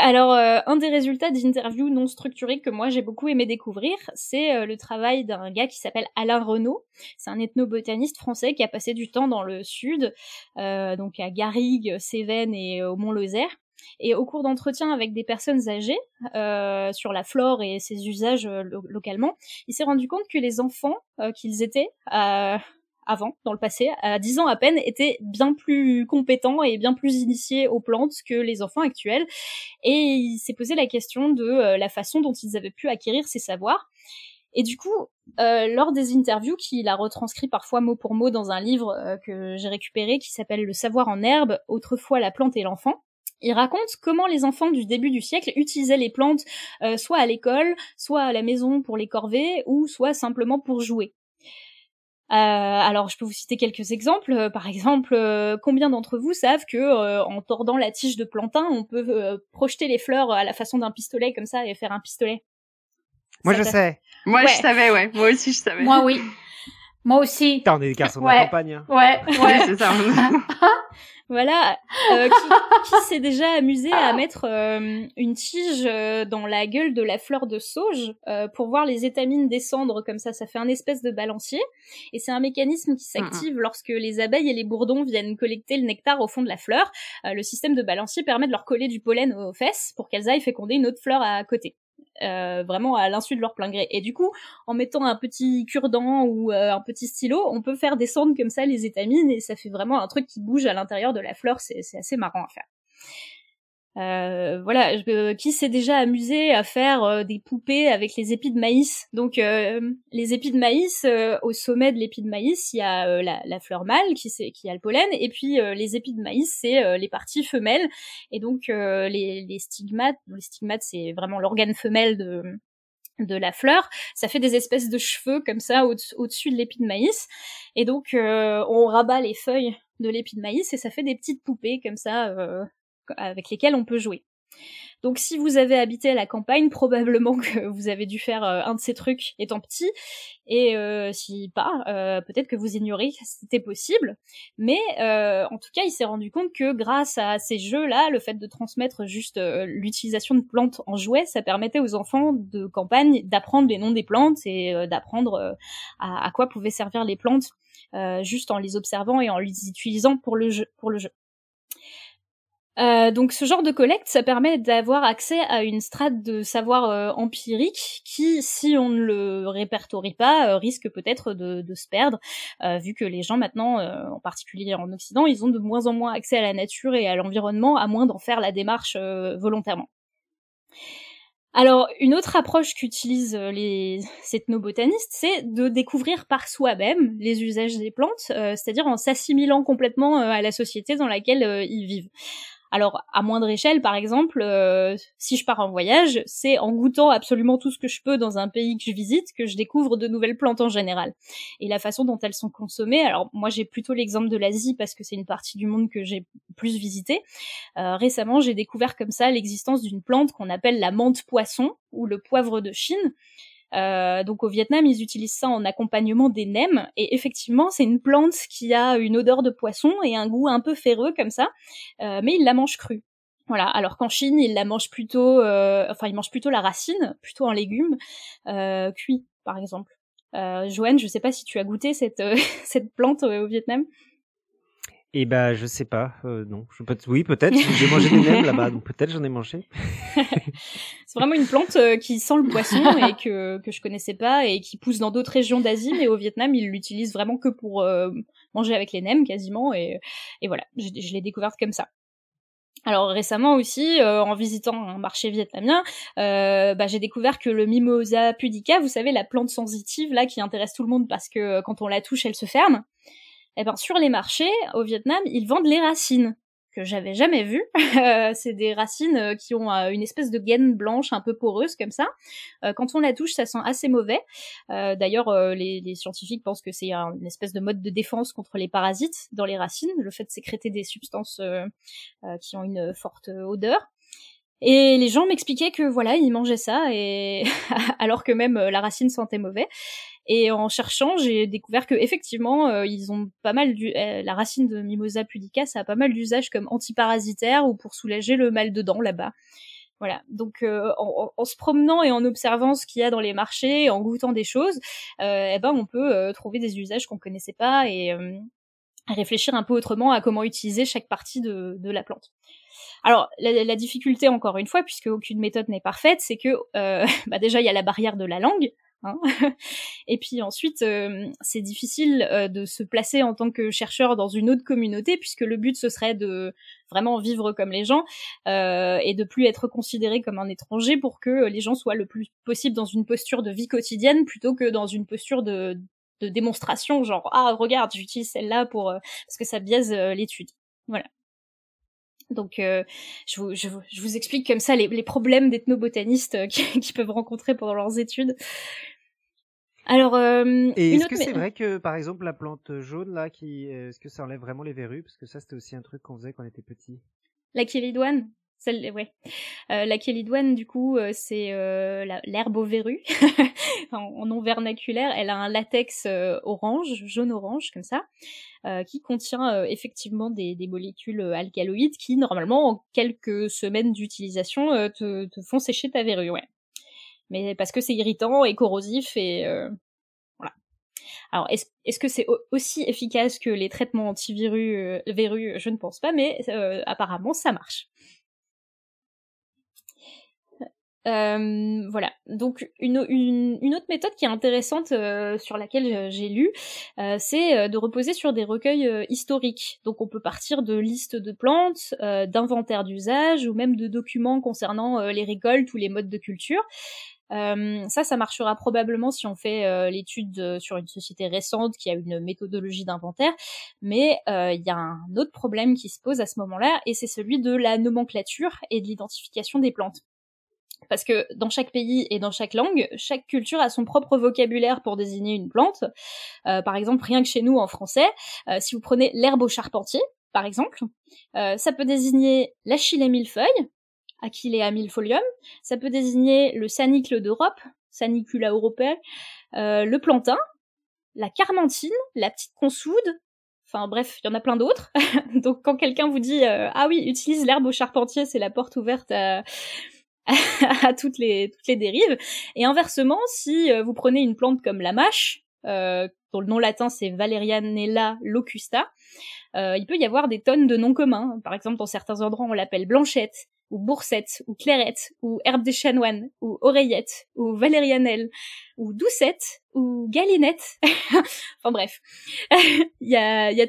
Alors, euh, un des résultats d'interviews non structurées que moi j'ai beaucoup aimé découvrir, c'est euh, le travail d'un gars qui s'appelle Alain Renaud. C'est un ethnobotaniste français qui a passé du temps dans le sud, euh, donc à Garrigues, Cévennes et euh, au Mont-Lozère. Et au cours d'entretiens avec des personnes âgées euh, sur la flore et ses usages euh, lo- localement, il s'est rendu compte que les enfants qu'ils étaient euh, avant, dans le passé, à 10 ans à peine, étaient bien plus compétents et bien plus initiés aux plantes que les enfants actuels. Et il s'est posé la question de euh, la façon dont ils avaient pu acquérir ces savoirs. Et du coup, euh, lors des interviews qu'il a retranscrit parfois mot pour mot dans un livre euh, que j'ai récupéré qui s'appelle Le savoir en herbe, autrefois la plante et l'enfant. Il raconte comment les enfants du début du siècle utilisaient les plantes soit à l'école, soit à la maison pour les corvées, ou soit simplement pour jouer. Euh, alors, je peux vous citer quelques exemples. Par exemple, combien d'entre vous savent que en tordant la tige de plantain, on peut projeter les fleurs à la façon d'un pistolet comme ça et faire un pistolet? Moi, Ça je fait- sais. Moi, Ouais. je savais, ouais. Moi aussi, je savais. Moi, oui. Moi aussi. Putain, on est des garçons de la campagne. hein. Ouais, ouais. (laughs) c'est ça. (laughs) Voilà, euh, (laughs) qui, qui s'est déjà amusé à mettre euh, une tige euh, dans la gueule de la fleur de sauge euh, pour voir les étamines descendre comme ça, ça fait un espèce de balancier et c'est un mécanisme qui s'active lorsque les abeilles et les bourdons viennent collecter le nectar au fond de la fleur. Euh, le système de balancier permet de leur coller du pollen aux fesses pour qu'elles aillent féconder une autre fleur à côté. Euh, vraiment à l'insu de leur plein gré. Et du coup, en mettant un petit cure-dent ou euh, un petit stylo, on peut faire descendre comme ça les étamines et ça fait vraiment un truc qui bouge à l'intérieur de la fleur. C'est c'est assez marrant à faire. Euh, voilà, je- euh, qui s'est déjà amusé à faire euh, des poupées avec les épis de maïs. Donc les épis de maïs, au sommet de l'épi de maïs, il y a la, la fleur mâle qui, qui a le pollen, et puis les épis de maïs, c'est les parties femelles, et donc les, les stigmates, les stigmates c'est vraiment l'organe femelle de de la fleur, ça fait des espèces de cheveux comme ça au- au-dessus de l'épi de maïs, et donc euh, on rabat les feuilles de l'épi de maïs et ça fait des petites poupées comme ça euh, avec lesquelles on peut jouer. Donc si vous avez habité à la campagne, (laughs) probablement que vous avez dû faire euh, un de ces trucs étant petit, et euh, si pas, euh, peut-être que vous ignorez que c'était possible. Mais en tout cas, il s'est rendu compte que grâce à ces jeux-là, le fait de transmettre juste l'utilisation de plantes en jouets, ça permettait aux enfants de campagne d'apprendre les noms des plantes et d'apprendre à, quoi pouvaient servir les plantes juste en les observant et en les utilisant. Pour le jeu. Euh, donc ce genre de collecte, ça permet d'avoir accès à une strate de savoir euh, empirique qui, si on ne le répertorie pas, euh, risque peut-être de, se perdre, vu que les gens maintenant, en particulier en Occident, ils ont de moins en moins accès à la nature et à l'environnement, à moins d'en faire la démarche volontairement. Alors, une autre approche qu'utilisent les (laughs) ethnobotanistes, c'est de découvrir par soi-même les usages des plantes, c'est-à-dire en s'assimilant complètement à la société dans laquelle ils vivent. Alors, à moindre échelle, par exemple, euh, si je pars en voyage, c'est en goûtant absolument tout ce que je peux dans un pays que je visite que je découvre de nouvelles plantes en général. Et la façon dont elles sont consommées, alors moi j'ai plutôt l'exemple de l'Asie parce que c'est une partie du monde que j'ai plus visité. Euh, récemment, j'ai découvert comme ça l'existence d'une plante qu'on appelle la menthe poisson ou le poivre de Chine. Euh, donc au Vietnam, ils utilisent ça en accompagnement des nems et effectivement, c'est une plante qui a une odeur de poisson et un goût un peu ferreux comme ça, euh, mais ils la mangent crue. Voilà. Alors qu'en Chine, ils la mangent plutôt, euh, enfin ils mangent plutôt la racine, plutôt en légumes, euh, cuit par exemple. Euh, Joanne, je sais pas si tu as goûté cette euh, (laughs) cette plante euh, au Vietnam. Et bah, je sais pas. euh, non, je peux oui, peut-être. J'ai mangé des nems là-bas, donc peut-être j'en ai mangé. (laughs) (laughs) C'est vraiment une plante euh, qui sent le poisson (laughs) et que, que je connaissais pas et qui pousse dans d'autres régions d'Asie, mais au Vietnam, ils l'utilisent vraiment que pour euh, manger avec les nems quasiment et, et voilà, je, je l'ai découverte comme ça. Alors récemment aussi, euh, en visitant un marché vietnamien, euh, bah, j'ai découvert que le Mimosa pudica, vous savez la plante sensitive là qui intéresse tout le monde parce que euh, quand on la touche, elle se ferme. Et ben sur les marchés au Vietnam, ils vendent les racines que j'avais jamais vues. (laughs) Euh, c'est des racines euh, qui ont euh, une espèce de gaine blanche un peu poreuse comme ça. Quand on la touche, ça sent assez mauvais. D'ailleurs, les, scientifiques pensent que c'est un- une espèce de mode de défense contre les parasites dans les racines, le fait de sécréter des substances qui ont une forte odeur. Et les gens m'expliquaient que voilà, ils mangeaient ça et (laughs) alors que même euh, la racine sentait mauvais. Et en cherchant, j'ai découvert que effectivement, euh, ils ont pas mal du euh, la racine de Mimosa pudica, ça a pas mal d'usages comme antiparasitaire ou pour soulager le mal de dents là-bas. Voilà. Donc en, se promenant et en observant ce qu'il y a dans les marchés, en goûtant des choses, eh ben on peut trouver des usages qu'on connaissait pas et réfléchir un peu autrement à comment utiliser chaque partie de la plante. Alors la, la difficulté encore une fois, puisque aucune méthode n'est parfaite, c'est que euh, (laughs) bah déjà il y a la barrière de la langue. Hein (laughs) et puis ensuite, c'est difficile de se placer en tant que chercheur dans une autre communauté, puisque le but ce serait de vraiment vivre comme les gens et de plus être considéré comme un étranger pour que les gens soient le plus possible dans une posture de vie quotidienne plutôt que dans une posture de, de démonstration, genre ah regarde j'utilise celle-là pour parce que ça biaise l'étude. Voilà. Donc, euh, je, vous, je, je, vous, explique comme ça les, les problèmes d'ethnobotanistes euh, (laughs) qui, peuvent rencontrer pendant leurs études. Alors, euh, et est-ce que c'est vrai que, par exemple, la plante jaune là, qui, est-ce que ça enlève vraiment les verrues? Parce que ça, c'était aussi un truc qu'on faisait quand on était petit. La kélidoine ouais. Euh, la kélidoine, du coup, c'est euh, l'herbe aux verrues. (laughs) en, nom vernaculaire, elle a un latex orange, jaune-orange, comme ça. Euh, qui contient euh, effectivement des, molécules euh, alcaloïdes qui, normalement, en quelques semaines d'utilisation, te, font sécher ta verrue. Mais parce que c'est irritant et corrosif et voilà. Alors, est-ce est que c'est aussi efficace que les traitements antivirus verrues? Je ne pense pas, mais apparemment ça marche. Euh, voilà. Donc une, autre méthode qui est intéressante euh, sur laquelle j'ai lu, euh, c'est de reposer sur des recueils historiques. Donc on peut partir de listes de plantes, d'inventaires d'usage ou même de documents concernant les récoltes ou les modes de culture. ça, ça marchera probablement si on fait l'étude sur une société récente qui a une méthodologie d'inventaire, mais il y a un autre problème qui se pose à ce moment-là, et c'est celui de la nomenclature et de l'identification des plantes parce que dans chaque pays et dans chaque langue, chaque culture a son propre vocabulaire pour désigner une plante. Euh, par exemple, rien que chez nous en français, euh, si vous prenez l'herbe au charpentier, par exemple, euh, ça peut désigner l'achillée millefeuille, Achillea millefolium, ça peut désigner le sanicle d'Europe, Sanicula europea, le plantain, la carmentine, la petite consoude, Enfin bref, il y en a plein d'autres. (laughs) Donc quand quelqu'un vous dit ah oui, utilise l'herbe au charpentier, c'est la porte ouverte à, (laughs) à toutes les toutes les dérives. Et inversement, si euh, vous prenez une plante comme la mâche, euh, dont le nom latin c'est Valerianella locusta, euh, il peut y avoir des tonnes de noms communs. Par exemple, dans certains endroits, on l'appelle blanchette, ou boursette, ou clairette, ou herbe des chanoines, ou oreillette, ou valérianelle, ou doucette, ou galinette. (laughs) enfin bref, (laughs) il y a, y, a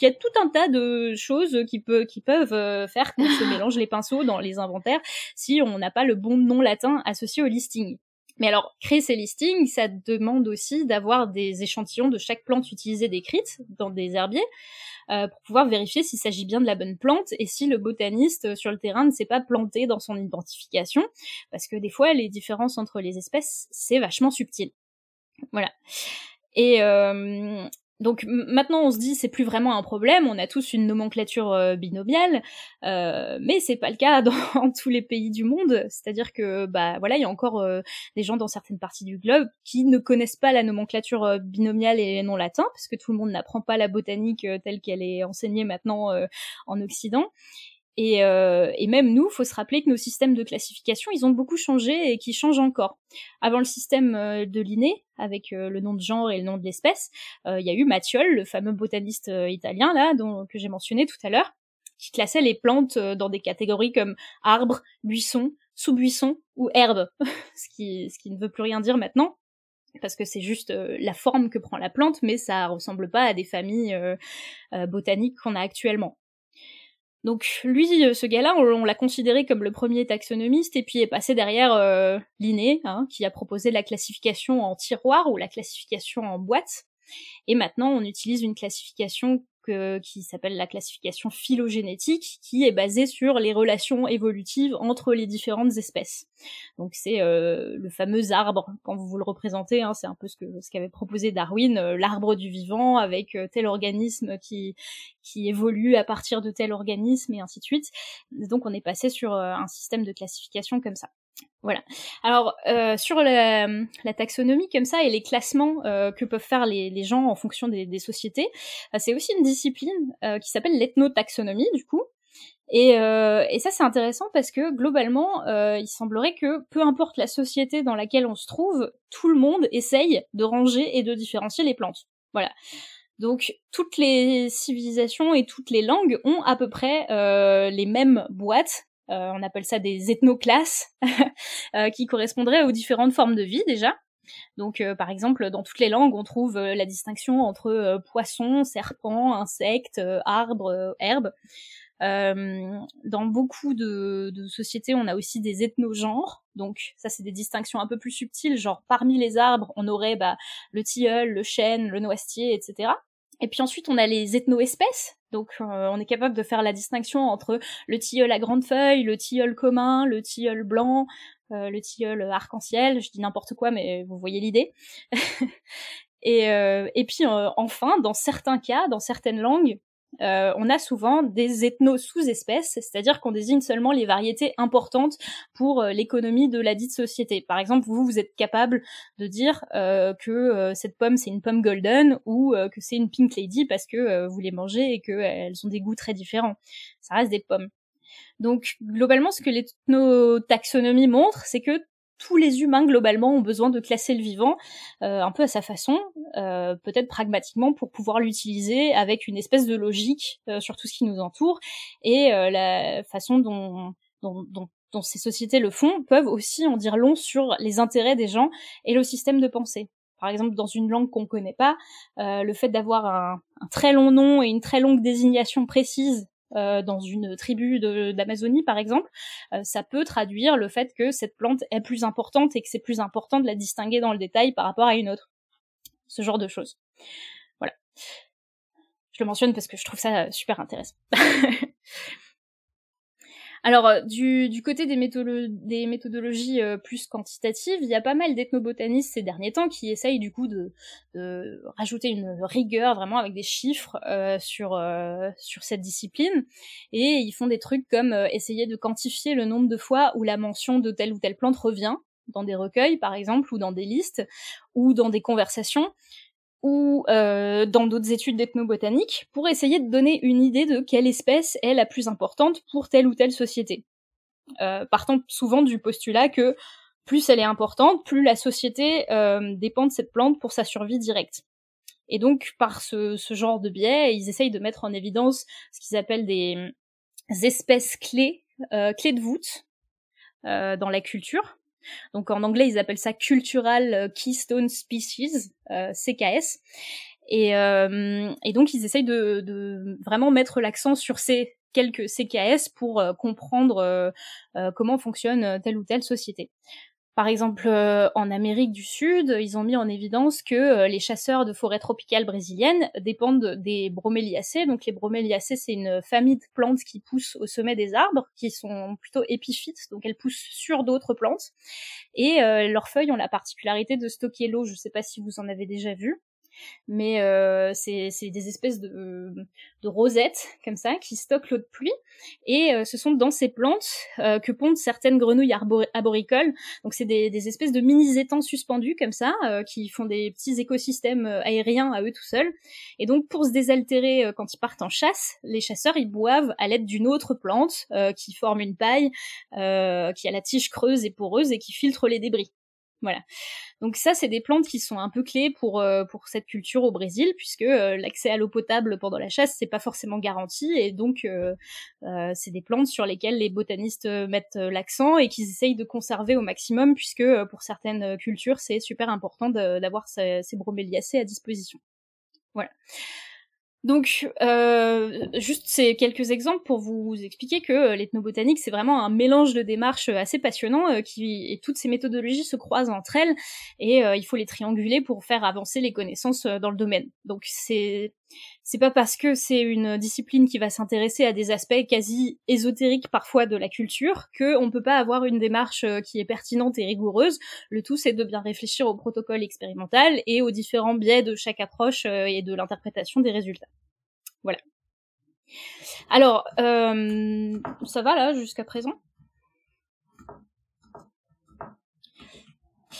y a tout un tas de choses qui, peut, qui peuvent euh, faire qu'on se (laughs) mélange les pinceaux dans les inventaires si on n'a pas le bon nom latin associé au listing. Mais alors, créer ces listings, ça demande aussi d'avoir des échantillons de chaque plante utilisée décrite dans des herbiers. Euh, pour pouvoir vérifier s'il s'agit bien de la bonne plante et si le botaniste euh, sur le terrain ne s'est pas planté dans son identification, parce que des fois les différences entre les espèces c'est vachement subtil. Voilà. Et, euh, donc maintenant on se dit c'est plus vraiment un problème, on a tous une nomenclature euh, binomiale, euh, mais c'est pas le cas (laughs) dans, tous les pays du monde. C'est-à-dire que bah voilà il y a encore euh, des gens dans certaines parties du globe qui ne connaissent pas la nomenclature euh, binomiale et les noms latins parce que tout le monde n'apprend pas la botanique telle qu'elle est enseignée maintenant en Occident. Et, euh, et, même nous, faut se rappeler que nos systèmes de classification, ils ont beaucoup changé et qui changent encore. Avant le système euh, de Linné, avec euh, le nom de genre et le nom de l'espèce, il y a eu Mathiol, le fameux botaniste italien là, dont, que j'ai mentionné tout à l'heure, qui classait les plantes dans des catégories comme arbre, buisson, sous-buisson ou herbe, (laughs) ce, qui, ce qui ne veut plus rien dire maintenant parce que c'est juste la forme que prend la plante, mais ça ressemble pas à des familles botaniques qu'on a actuellement. Donc lui, euh, ce gars-là, on, l'a considéré comme le premier taxonomiste et puis est passé derrière euh, Linné, hein, qui a proposé la classification en tiroir ou la classification en boîte. Et maintenant, on utilise une classification qui s'appelle la classification phylogénétique, qui est basée sur les relations évolutives entre les différentes espèces. Donc c'est euh, le fameux arbre, quand vous vous le représentez, hein, c'est un peu ce ce qu'avait proposé Darwin, euh, l'arbre du vivant avec euh, tel organisme qui qui évolue à partir de tel organisme et ainsi de suite. Donc on est passé sur un système de classification comme ça. Voilà. Alors euh, sur la, taxonomie comme ça et les classements euh, que peuvent faire les, gens en fonction des, sociétés, euh, c'est aussi une discipline qui s'appelle l'ethnotaxonomie du coup. Et, ça c'est intéressant parce que globalement, il semblerait que peu importe la société dans laquelle on se trouve, tout le monde essaye de ranger et de différencier les plantes. Voilà. Donc toutes les civilisations et toutes les langues ont à peu près les mêmes boîtes on appelle ça des ethnoclasses, (laughs) euh, qui correspondraient aux différentes formes de vie déjà. Donc, par exemple, dans toutes les langues, on trouve la distinction entre poisson, serpent, insectes, arbres, herbes. Euh, dans beaucoup de, de, sociétés, on a aussi des ethnogenres. Donc ça, c'est des distinctions un peu plus subtiles. Genre parmi les arbres, on aurait bah, le tilleul, le chêne, le noisetier, etc. Et puis ensuite, on a les ethno-espèces. Donc euh, on est capable de faire la distinction entre le tilleul à grande feuille, le tilleul commun, le tilleul blanc, euh, le tilleul arc-en-ciel. Je dis n'importe quoi, mais vous voyez l'idée. (laughs) et, euh, et puis enfin, dans certains cas, dans certaines langues, euh, on a souvent des ethno-sous-espèces, c'est-à-dire qu'on désigne seulement les variétés importantes pour euh, l'économie de la dite société. Par exemple, vous, vous êtes capable de dire euh, que cette pomme, c'est une pomme golden ou que c'est une pink lady parce que vous les mangez et qu'elles ont des goûts très différents. Ça reste des pommes. Donc, globalement, ce que l'ethnotaxonomie montre, c'est que tous les humains globalement ont besoin de classer le vivant euh, un peu à sa façon, euh, peut-être pragmatiquement pour pouvoir l'utiliser avec une espèce de logique euh, sur tout ce qui nous entoure et la façon dont, ces sociétés le font peuvent aussi en dire long sur les intérêts des gens et le système de pensée. Par exemple, dans une langue qu'on connaît pas, le fait d'avoir un très long nom et une très longue désignation précise euh, dans une tribu d'Amazonie par exemple, euh, ça peut traduire le fait que cette plante est plus importante et que c'est plus important de la distinguer dans le détail par rapport à une autre. Ce genre de choses. Voilà. Je le mentionne parce que je trouve ça super intéressant. (laughs) Alors, euh, du, côté des, méthodologies euh, plus quantitatives, il y a pas mal d'ethnobotanistes ces derniers temps qui essayent du coup de, de rajouter une rigueur vraiment avec des chiffres euh, sur, sur cette discipline. Et ils font des trucs comme essayer de quantifier le nombre de fois où la mention de telle ou telle plante revient dans des recueils par exemple, ou dans des listes, ou dans des conversations ou euh, dans d'autres études d'ethnobotanique pour essayer de donner une idée de quelle espèce est la plus importante pour telle ou telle société. Euh, partant souvent du postulat que plus elle est importante, plus la société euh, dépend de cette plante pour sa survie directe. Et donc, par ce, ce, genre de biais, ils essayent de mettre en évidence ce qu'ils appellent des espèces clés, euh, clés de voûte euh, dans la culture. Donc en anglais, ils appellent ça Cultural euh, Keystone Species, euh, CKS. Et, euh, et, donc ils essayent de vraiment mettre l'accent sur ces quelques CKS pour comprendre comment fonctionne telle ou telle société. Par exemple, euh, en Amérique du Sud, ils ont mis en évidence que euh, les chasseurs de forêts tropicales brésiliennes dépendent des broméliacées. Donc les broméliacées, c'est une famille de plantes qui poussent au sommet des arbres, qui sont plutôt épiphytes, donc elles poussent sur d'autres plantes. Et euh, leurs feuilles ont la particularité de stocker l'eau. Je ne sais pas si vous en avez déjà vu mais euh, c'est des espèces de, de, rosettes comme ça qui stockent l'eau de pluie. Et euh, ce sont dans ces plantes euh, que pondent certaines grenouilles arboricoles. Donc c'est des, des, espèces de mini étangs suspendus comme ça euh, qui font des petits écosystèmes euh, aériens à eux tout seuls. Et donc pour se désaltérer quand ils partent en chasse les chasseurs ils boivent à l'aide d'une autre plante qui forme une paille qui a la tige creuse et poreuse et qui filtre les débris voilà. Donc ça, c'est des plantes qui sont un peu clés pour euh, pour cette culture au Brésil, puisque euh, l'accès à l'eau potable pendant la chasse, c'est pas forcément garanti, et donc euh, c'est des plantes sur lesquelles les botanistes mettent l'accent et qu'ils essayent de conserver au maximum, puisque pour certaines cultures, c'est super important d'avoir ces, ces broméliacées à disposition. Voilà. Donc, euh, juste ces quelques exemples pour vous expliquer que euh, l'ethnobotanique, c'est vraiment un mélange de démarches assez passionnant, euh, qui, et toutes ces méthodologies se croisent entre elles, et il faut les trianguler pour faire avancer les connaissances dans le domaine. Donc, c'est c'est pas parce que c'est une discipline qui va s'intéresser à des aspects quasi ésotériques parfois de la culture que on peut pas avoir une démarche euh, qui est pertinente et rigoureuse. Le tout c'est de bien réfléchir au protocole expérimental et aux différents biais de chaque approche euh, et de l'interprétation des résultats. Voilà. Alors, euh, ça va là jusqu'à présent?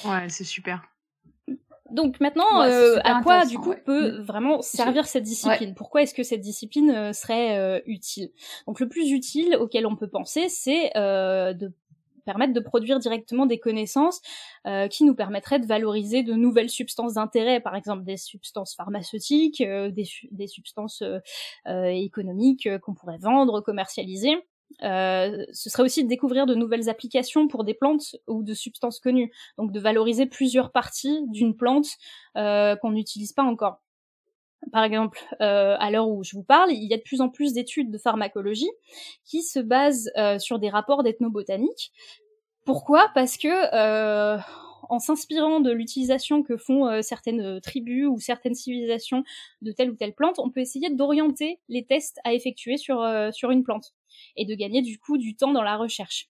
Ouais, c'est super. Donc maintenant, euh, à quoi du coup peut vraiment servir cette discipline? Pourquoi est-ce que cette discipline euh, serait euh, utile? Donc le plus utile auquel on peut penser, c'est de permettre de produire directement des connaissances qui nous permettraient de valoriser de nouvelles substances d'intérêt, par exemple des substances pharmaceutiques, des, des, substances économiques qu'on pourrait vendre, commercialiser Euh, ce serait aussi de découvrir de nouvelles applications pour des plantes ou de substances connues. Donc de valoriser plusieurs parties d'une plante euh, qu'on n'utilise pas encore. Par exemple, euh, à l'heure où je vous parle, il y a de plus en plus d'études de pharmacologie qui se basent sur des rapports d'ethnobotanique. Pourquoi? Parce que en s'inspirant de l'utilisation que font certaines tribus ou certaines civilisations de telle ou telle plante, on peut essayer d'orienter les tests à effectuer sur, sur une plante et de gagner du coup du temps dans la recherche.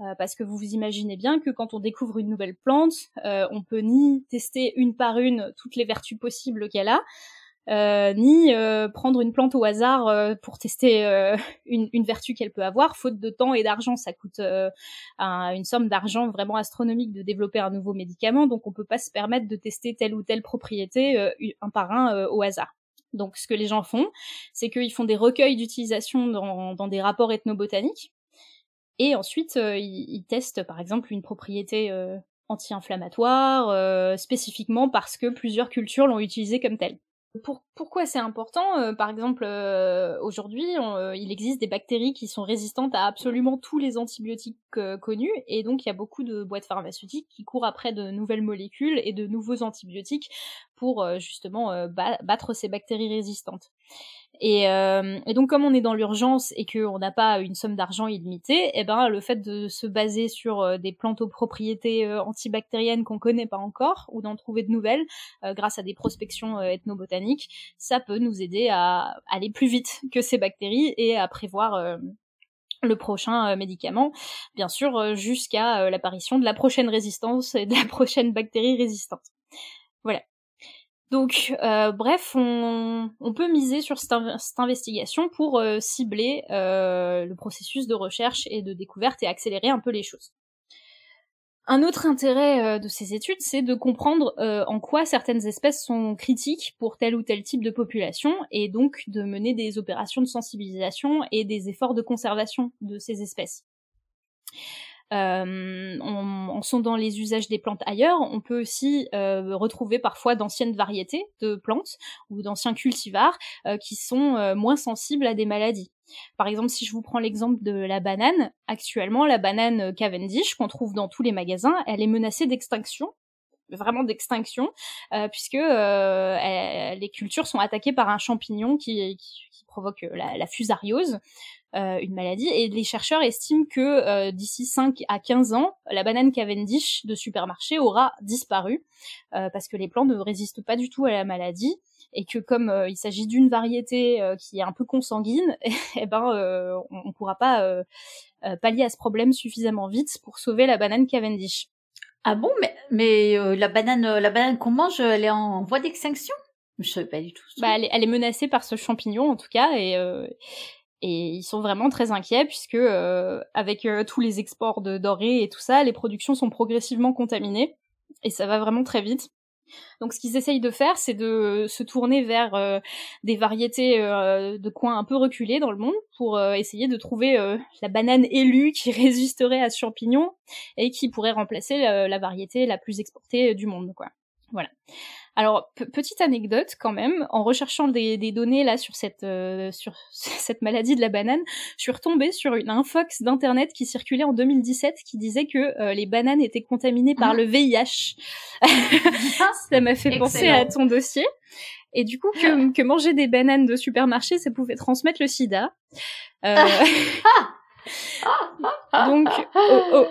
Euh, parce que vous vous imaginez bien que quand on découvre une nouvelle plante, on peut ni tester une par une toutes les vertus possibles qu'elle a, euh, ni euh, prendre une plante au hasard euh, pour tester une, vertu qu'elle peut avoir, faute de temps et d'argent. Ça coûte un, une somme d'argent vraiment astronomique de développer un nouveau médicament, donc on peut pas se permettre de tester telle ou telle propriété un par un au hasard. Donc ce que les gens font, c'est qu'ils font des recueils d'utilisation dans, des rapports ethnobotaniques, et ensuite ils, ils, testent par exemple une propriété anti-inflammatoire, spécifiquement parce que plusieurs cultures l'ont utilisée comme telle pourquoi c'est important euh, Par exemple, euh, aujourd'hui, euh, il existe des bactéries qui sont résistantes à absolument tous les antibiotiques connus, et donc il y a beaucoup de boîtes pharmaceutiques qui courent après de nouvelles molécules et de nouveaux antibiotiques pour justement battre ces bactéries résistantes. Et, euh, et, donc comme on est dans l'urgence et qu'on n'a pas une somme d'argent illimitée, eh ben le fait de se baser sur euh, des plantes aux propriétés euh, antibactériennes qu'on connaît pas encore ou d'en trouver de nouvelles euh, grâce à des prospections ethnobotaniques, ça peut nous aider à aller plus vite (laughs) que ces bactéries et à prévoir le prochain médicament, bien sûr jusqu'à l'apparition de la prochaine résistance et de la prochaine bactérie résistante. Voilà. Donc, euh, bref, on, peut miser sur cette, investigation pour euh, cibler euh, le processus de recherche et de découverte et accélérer un peu les choses. Un autre intérêt de ces études, c'est de comprendre en quoi certaines espèces sont critiques pour tel ou tel type de population, et donc de mener des opérations de sensibilisation et des efforts de conservation de ces espèces euh, en, en, sondant les usages des plantes ailleurs, on peut aussi euh, retrouver parfois d'anciennes variétés de plantes ou d'anciens cultivars euh, qui sont euh, moins sensibles à des maladies. Par exemple, si je vous prends l'exemple de la banane, actuellement la banane Cavendish qu'on trouve dans tous les magasins, elle est menacée d'extinction vraiment d'extinction, puisque les cultures sont attaquées par un champignon qui, provoque la fusariose, euh, une maladie. Et les chercheurs estiment que euh, d'ici 5 à 15 ans, la banane Cavendish de supermarché aura disparu euh, parce que les plants ne résistent pas du tout à la maladie et que comme il s'agit d'une variété qui est un peu consanguine, (laughs) eh ben on ne pourra pas pallier à ce problème suffisamment vite pour sauver la banane Cavendish. Ah bon, mais, mais la banane, la banane qu'on mange, elle est en voie d'extinction? Je savais pas du tout. Bah, elle, est, elle, est, menacée par ce champignon en tout cas, et, et ils sont vraiment très inquiets puisque euh, avec euh, tous les exports de denrées et tout ça, les productions sont progressivement contaminées et ça va vraiment très vite. Donc ce qu'ils essayent de faire, c'est de se tourner vers euh, des variétés de coins un peu reculés dans le monde pour essayer de trouver la banane élue qui (laughs) résisterait à ce champignon et qui pourrait remplacer la variété la plus exportée du monde. Quoi. Voilà. Alors, petite anecdote quand même, en recherchant des, données là sur cette, euh, sur (laughs) cette maladie de la banane, je suis retombée sur une infox d'internet qui circulait en 2017 qui disait que euh, les bananes étaient contaminées par ah. le (laughs) VIH. Ça m'a fait penser à ton dossier. Et du coup, que, que, manger des bananes de supermarché, ça pouvait transmettre le sida. Euh... (laughs) (laughs) Donc,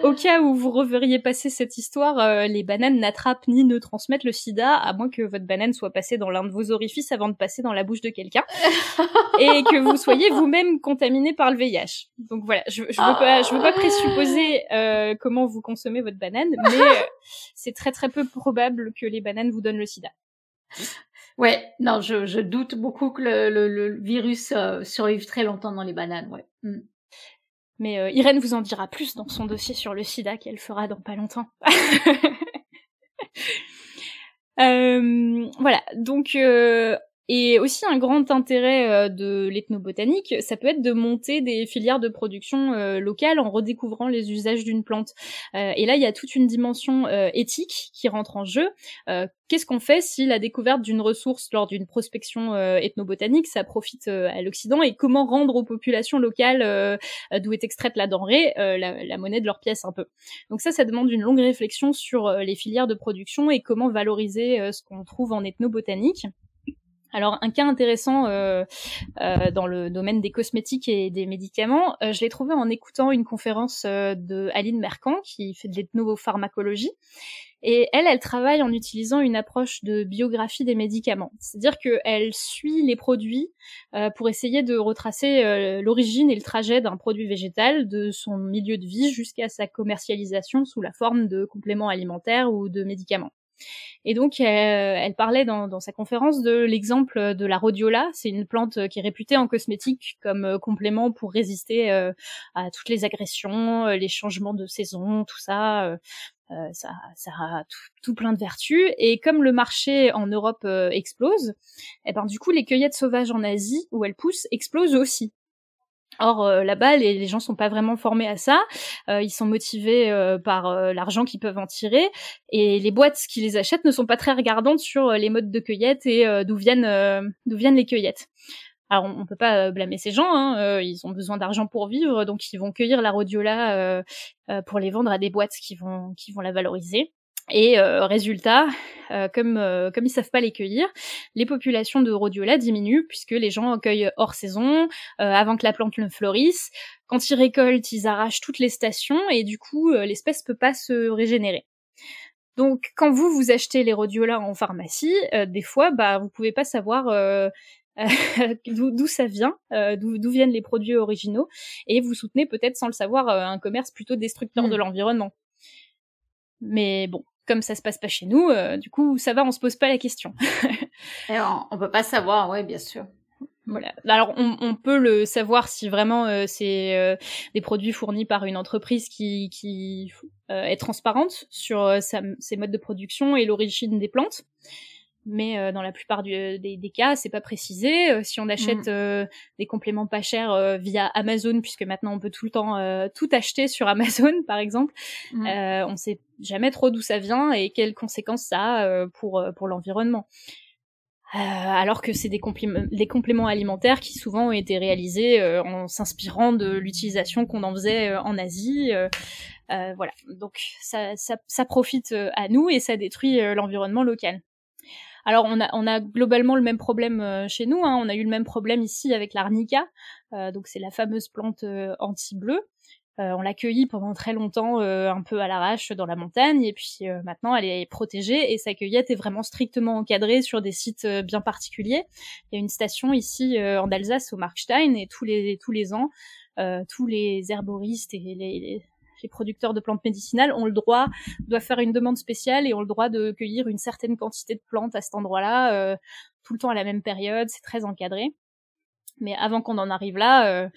au, cas où vous reveriez passer cette histoire, euh, les bananes n'attrapent ni ne transmettent le sida, à moins que votre banane soit passée dans l'un de vos orifices avant de passer dans la bouche de quelqu'un, (laughs) et que vous soyez vous-même contaminé par le VIH. Donc voilà, je, je veux pas, je veux pas présupposer euh, comment vous consommez votre banane, mais euh, c'est très très peu probable que les bananes vous donnent le sida. Ouais, non, je, je doute beaucoup que le, le, le virus survive très longtemps dans les bananes, ouais. Mm. Mais euh, Irène vous en dira plus dans son dossier sur le sida qu'elle fera dans pas longtemps. (laughs) euh, voilà, donc euh, Et aussi un grand intérêt euh, de l'ethnobotanique, ça peut être de monter des filières de production euh, locales en redécouvrant les usages d'une plante. Euh, et là, il y a toute une dimension éthique qui rentre en jeu. Qu'est-ce qu'on fait si la découverte d'une ressource lors d'une prospection ethnobotanique, ça profite à l'Occident? Et comment rendre aux populations locales d'où est extraite la denrée la, la, monnaie de leur pièce un peu? Donc ça, ça demande une longue réflexion sur les filières de production et comment valoriser ce qu'on trouve en ethnobotanique. Alors un cas intéressant euh, euh, dans le domaine des cosmétiques et des médicaments, euh, je l'ai trouvé en écoutant une conférence de Aline Mercant qui fait de l'ethnopharmacologie. Et elle, elle travaille en utilisant une approche de biographie des médicaments. C'est-à-dire qu'elle suit les produits pour essayer de retracer l'origine et le trajet d'un produit végétal, de son milieu de vie jusqu'à sa commercialisation sous la forme de compléments alimentaires ou de médicaments. Et donc, elle, parlait dans, sa conférence de l'exemple de la rhodiola. C'est une plante qui est réputée en cosmétique comme euh, complément pour résister euh, à toutes les agressions, euh, les changements de saison, tout ça. ça, a tout, plein de vertus. Et comme le marché en Europe explose, eh ben du coup les cueillettes sauvages en Asie où elles poussent explosent aussi. Or euh, là-bas, les, gens sont pas vraiment formés à ça. Euh, ils sont motivés euh, par l'argent qu'ils peuvent en tirer, et les boîtes qui les achètent ne sont pas très regardantes sur les modes de cueillette et d'où viennent d'où viennent les cueillettes. Alors on, peut pas blâmer ces gens, hein, ils ont besoin d'argent pour vivre, donc ils vont cueillir la rhodiola pour les vendre à des boîtes qui vont qui vont la valoriser. Et euh, résultat, euh, comme euh, comme ils savent pas les cueillir, les populations de rhodiola diminuent puisque les gens cueillent hors saison, avant que la plante ne fleurisse. Quand ils récoltent, ils arrachent toutes les stations et du coup, l'espèce peut pas se régénérer. Donc, quand vous vous achetez les rhodiola en pharmacie, des fois, bah, vous pouvez pas savoir (laughs) d'où ça vient, d'où viennent les produits originaux, et vous soutenez peut-être sans le savoir un commerce plutôt destructeur de hmm. l'environnement. Mais bon, comme ça se passe pas chez nous, euh, du coup, ça va, on se pose pas la question. (laughs) Et on, peut pas savoir, ouais, bien sûr. Voilà. Alors, on, peut le savoir si vraiment euh, c'est euh, des produits fournis par une entreprise qui, qui est transparente sur ses modes de production et l'origine des plantes mais euh, dans la plupart des, des, cas, c'est pas précisé. Euh, si on achète mm. euh, des compléments pas chers via Amazon, puisque maintenant on peut tout le temps tout acheter sur Amazon, (laughs) par exemple, mm. on sait jamais trop d'où ça vient et quelles conséquences ça a pour pour l'environnement. alors que c'est des, des, compléments alimentaires qui souvent ont été réalisés en s'inspirant de l'utilisation qu'on en faisait en Asie. voilà, donc ça, ça, ça, profite à nous et ça détruit l'environnement local. Alors on a, globalement le même problème euh, chez nous. Hein. On a eu le même problème ici avec l'arnica. Euh, donc c'est la fameuse plante euh, anti-bleu. on l'a cueillie pendant très longtemps, un peu à l'arrache dans la montagne, et puis maintenant elle est protégée et sa cueillette est vraiment strictement encadrée sur des sites bien particuliers. Il y a une station ici en Alsace au Markstein et tous les tous les ans, tous les herboristes et les producteurs de plantes médicinales ont le droit, doivent faire une demande spéciale et ont le droit de cueillir une certaine quantité de plantes à cet endroit-là, euh, tout le temps à la même période, c'est très encadré. Mais avant qu'on en arrive là, euh,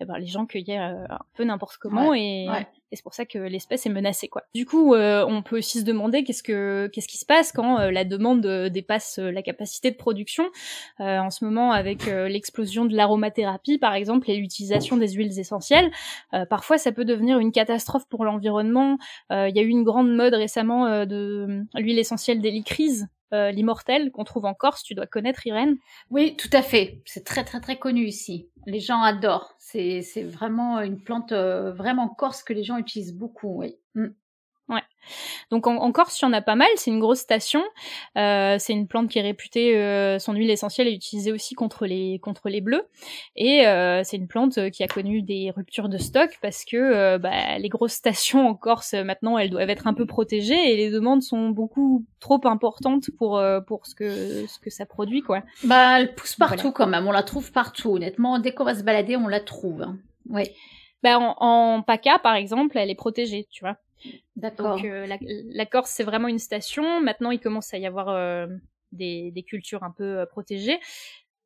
eh ben, les gens cueillaient euh, un peu n'importe comment et, c'est pour ça que l'espèce est menacée quoi. Du coup, euh, on peut aussi se demander qu'est-ce que qu'est-ce qui se passe quand la demande dépasse la capacité de production. en ce moment, avec l'explosion de l'aromathérapie par exemple et l'utilisation des huiles essentielles, parfois ça peut devenir une catastrophe pour l'environnement. Il y a eu une grande mode récemment de l'huile essentielle d'hélicryse euh, l'immortel qu'on trouve en Corse. Tu dois connaître Irène. Oui, tout à fait. C'est très très très connu ici. Les gens adorent. C'est vraiment une plante euh, vraiment corse que les gens utilisent beaucoup. Oui. Mm. Ouais. Donc en, en, Corse, il y en a pas mal. C'est une grosse station. Euh, c'est une plante qui est réputée, euh, son huile essentielle est utilisée aussi contre les contre les bleus. Et euh, c'est une plante qui a connu des ruptures de stock parce que euh, bah, les grosses (laughs) stations en Corse maintenant, elles doivent être un peu protégées et les demandes sont beaucoup trop importantes pour euh, pour ce que ce que ça produit quoi. Bah, elle pousse partout quand même. On la trouve partout. Honnêtement, dès qu'on va se balader, on la trouve. Hein. Oui. Bah, en, en PACA, par exemple, elle est protégée, tu vois. D'accord. Donc euh, la, Corse c'est vraiment une station. Maintenant il commence à y avoir euh, des, des, cultures un peu euh, protégées.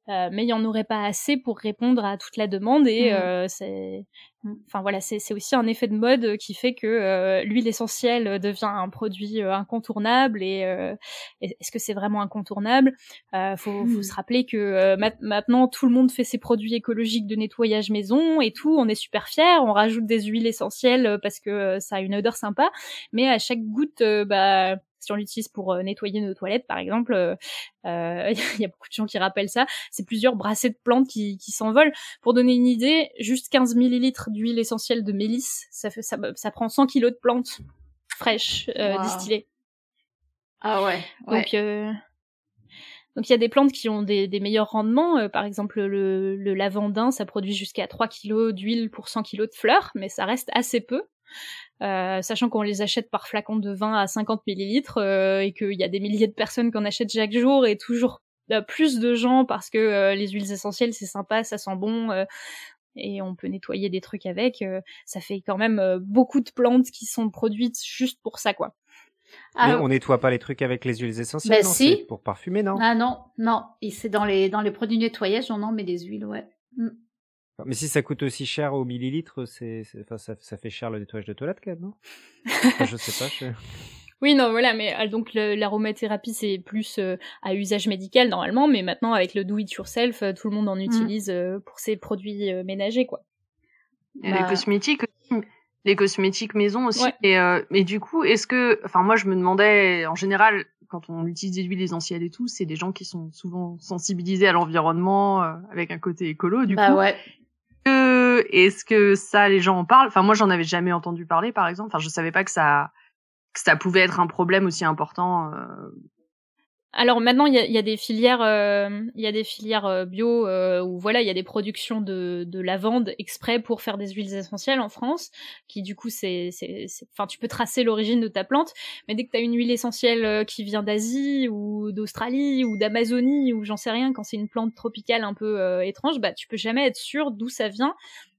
Mais il y en aurait pas assez pour répondre à toute la demande et Mm. euh, c'est enfin voilà c'est aussi un effet de mode qui fait que euh, l'huile essentielle devient un produit euh, incontournable et euh, est-ce que c'est vraiment incontournable? Euh, faut, faut Mm. se rappeler que euh, maintenant tout le monde fait ses produits écologiques de nettoyage maison et tout on est super fiers on rajoute des huiles essentielles euh, parce que euh, ça a une odeur sympa mais à chaque goutte euh, bah si on l'utilise pour euh, nettoyer nos toilettes par exemple euh, euh, (laughs) il y a beaucoup de gens qui rappellent ça c'est plusieurs brassées de plantes qui, qui s'envolent. Pour donner une idée, juste 15 millilitres d'huile essentielle de mélisse, ça, fait, ça, ça prend 100 kilos de plantes fraîches, euh, Wow. distillées. Ah ouais. ouais. Donc, euh, donc il y a des plantes qui ont des, des meilleurs rendements. Euh, par exemple, le, le lavandin, ça produit jusqu'à 3 kilos d'huile pour 100 kilos de fleurs, mais ça reste assez peu. Euh, sachant qu'on les achète par flacon de 20 à 50 millilitres euh, et qu'il y a des milliers de personnes qui en achètent chaque jour et toujours euh, plus de gens parce que euh, les huiles essentielles c'est sympa, ça sent bon et on peut nettoyer des trucs avec. ça fait quand même beaucoup de plantes qui sont produites juste pour ça quoi. Mais Ah, on nettoie pas les trucs avec les huiles essentielles, non si. C'est pour parfumer, non? Ah non, non. Et c'est dans les dans les produits nettoyage, on en met des huiles, ouais. Mais si ça coûte aussi cher au millilitre, c'est, c'est- enfin, ça, ça fait cher le nettoyage de toilette quand même, non? (laughs) Enfin, Je sais pas. je- Oui, non, voilà, mais euh, donc le- l'aromathérapie c'est plus euh, à usage médical normalement, mais maintenant avec le do it yourself, euh, tout le monde en utilise euh, pour ses produits euh, ménagers quoi. Et Bah. les cosmétiques aussi. Les cosmétiques maison aussi. Ouais. Et, euh, mais du coup, est-ce que, enfin, moi, je me demandais, en général, quand on utilise des huiles essentielles et tout, c'est des gens qui sont souvent sensibilisés à l'environnement, euh, avec un côté écolo. Du bah coup, ouais. Est-ce que ça, les gens en parlent? Enfin, moi, j'en avais jamais entendu parler, par exemple. Enfin, je savais pas que ça, que ça pouvait être un problème aussi important. Euh, Alors maintenant, il y a, il y a des filières, euh, il y a des filières euh, bio euh, où voilà, il y a des productions de, de lavande exprès pour faire des huiles essentielles en France, qui du coup c'est, c'est, c'est- enfin tu peux tracer l'origine de ta plante, mais dès que tu as une huile essentielle euh, qui vient d'Asie ou d'Australie ou d'Amazonie ou j'en sais rien, quand c'est une plante tropicale un peu euh, étrange, bah tu peux jamais être sûr d'où ça vient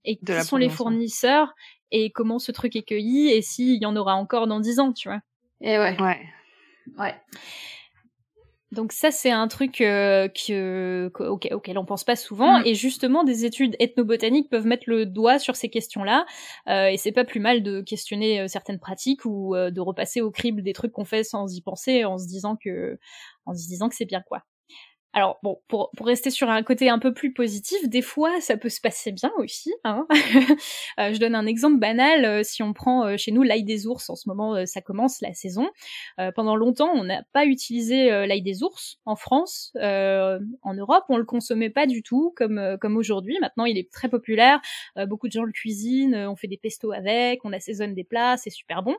et De qui sont les ouais. fournisseurs et comment ce truc est cueilli et s'il y en aura encore dans 10 ans, tu vois. Et ouais. Ouais. Ouais. Donc ça, c'est un truc euh, que, que- auquel, auquel on pense pas souvent. Mm. Et justement, des études ethnobotaniques peuvent mettre le doigt sur ces questions-là. Euh, et c'est pas plus mal de questionner euh, certaines pratiques ou euh, de repasser au crible des trucs qu'on fait sans y penser, en se disant que, en se disant que c'est bien quoi. Alors bon, pour, pour rester sur un côté un peu plus positif, des fois ça peut se passer bien aussi. Hein (laughs) Euh, je donne un exemple banal. euh, si on prend euh, chez nous l'ail des ours, en ce moment ça commence la saison. Pendant longtemps, on n'a pas utilisé l'ail des ours en France. Euh, en Europe, on le consommait pas du tout comme comme aujourd'hui. Maintenant, il est très populaire. Beaucoup de gens le cuisinent. on fait des pestos avec. On assaisonne des plats. C'est super bon.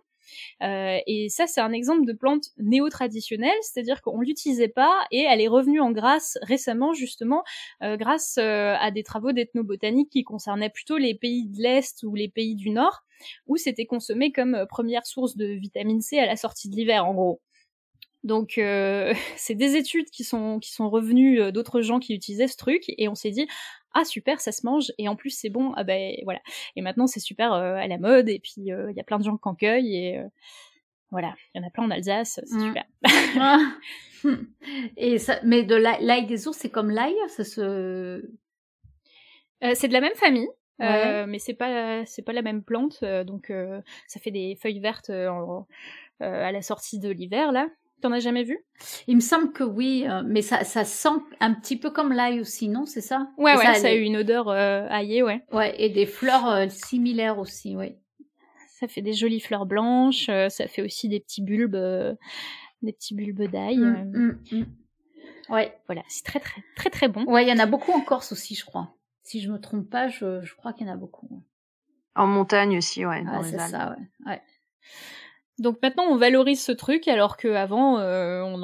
Euh, et ça, c'est un exemple de plante néo-traditionnelle, c'est-à-dire qu'on l'utilisait pas et elle est revenue en grâce récemment justement euh, grâce euh, à des travaux d'ethnobotanique qui concernaient plutôt les pays de l'Est ou les pays du Nord, où c'était consommé comme première source de vitamine C à la sortie de l'hiver en gros. Donc (laughs) c'est des études qui sont qui sont revenues d'autres gens qui utilisaient ce truc et on s'est dit ah super ça se mange. Et en plus c'est bon. Ah ben voilà. Et maintenant c'est super euh, à la mode. Et puis euh, il y a plein de gens qui en cueillent. Et euh, voilà. Il y en a plein en Alsace. C'est Mm. super. (laughs) Ah. (laughs) Et ça, mais de l'ail des ours, c'est comme l'ail, ça se. C'est de la même famille Ouais. mais c'est pas c'est pas la même plante. Donc ça fait des feuilles vertes en- à la sortie de l'hiver là t'en as jamais vu? Il me semble que oui, euh, mais ça, ça sent un petit peu comme l'ail aussi, non? C'est ça? Ouais Et ouais ça, a eu une odeur euh, aillée ouais Ouais, et des fleurs euh, similaires aussi, oui. ça fait des jolies fleurs blanches euh, ça fait aussi des petits bulbes euh, des petits bulbes d'ail euh, Mm, mm, mm. Ouais, voilà c'est très très très très bon ouais, il y en a beaucoup en Corse aussi, je crois. Si je me trompe pas, je, je crois qu'il y en a beaucoup. En montagne aussi, ouais. dans Ah, les c'est Alpes. ça, ouais. ouais. Donc maintenant on valorise ce truc alors qu'avant euh, on,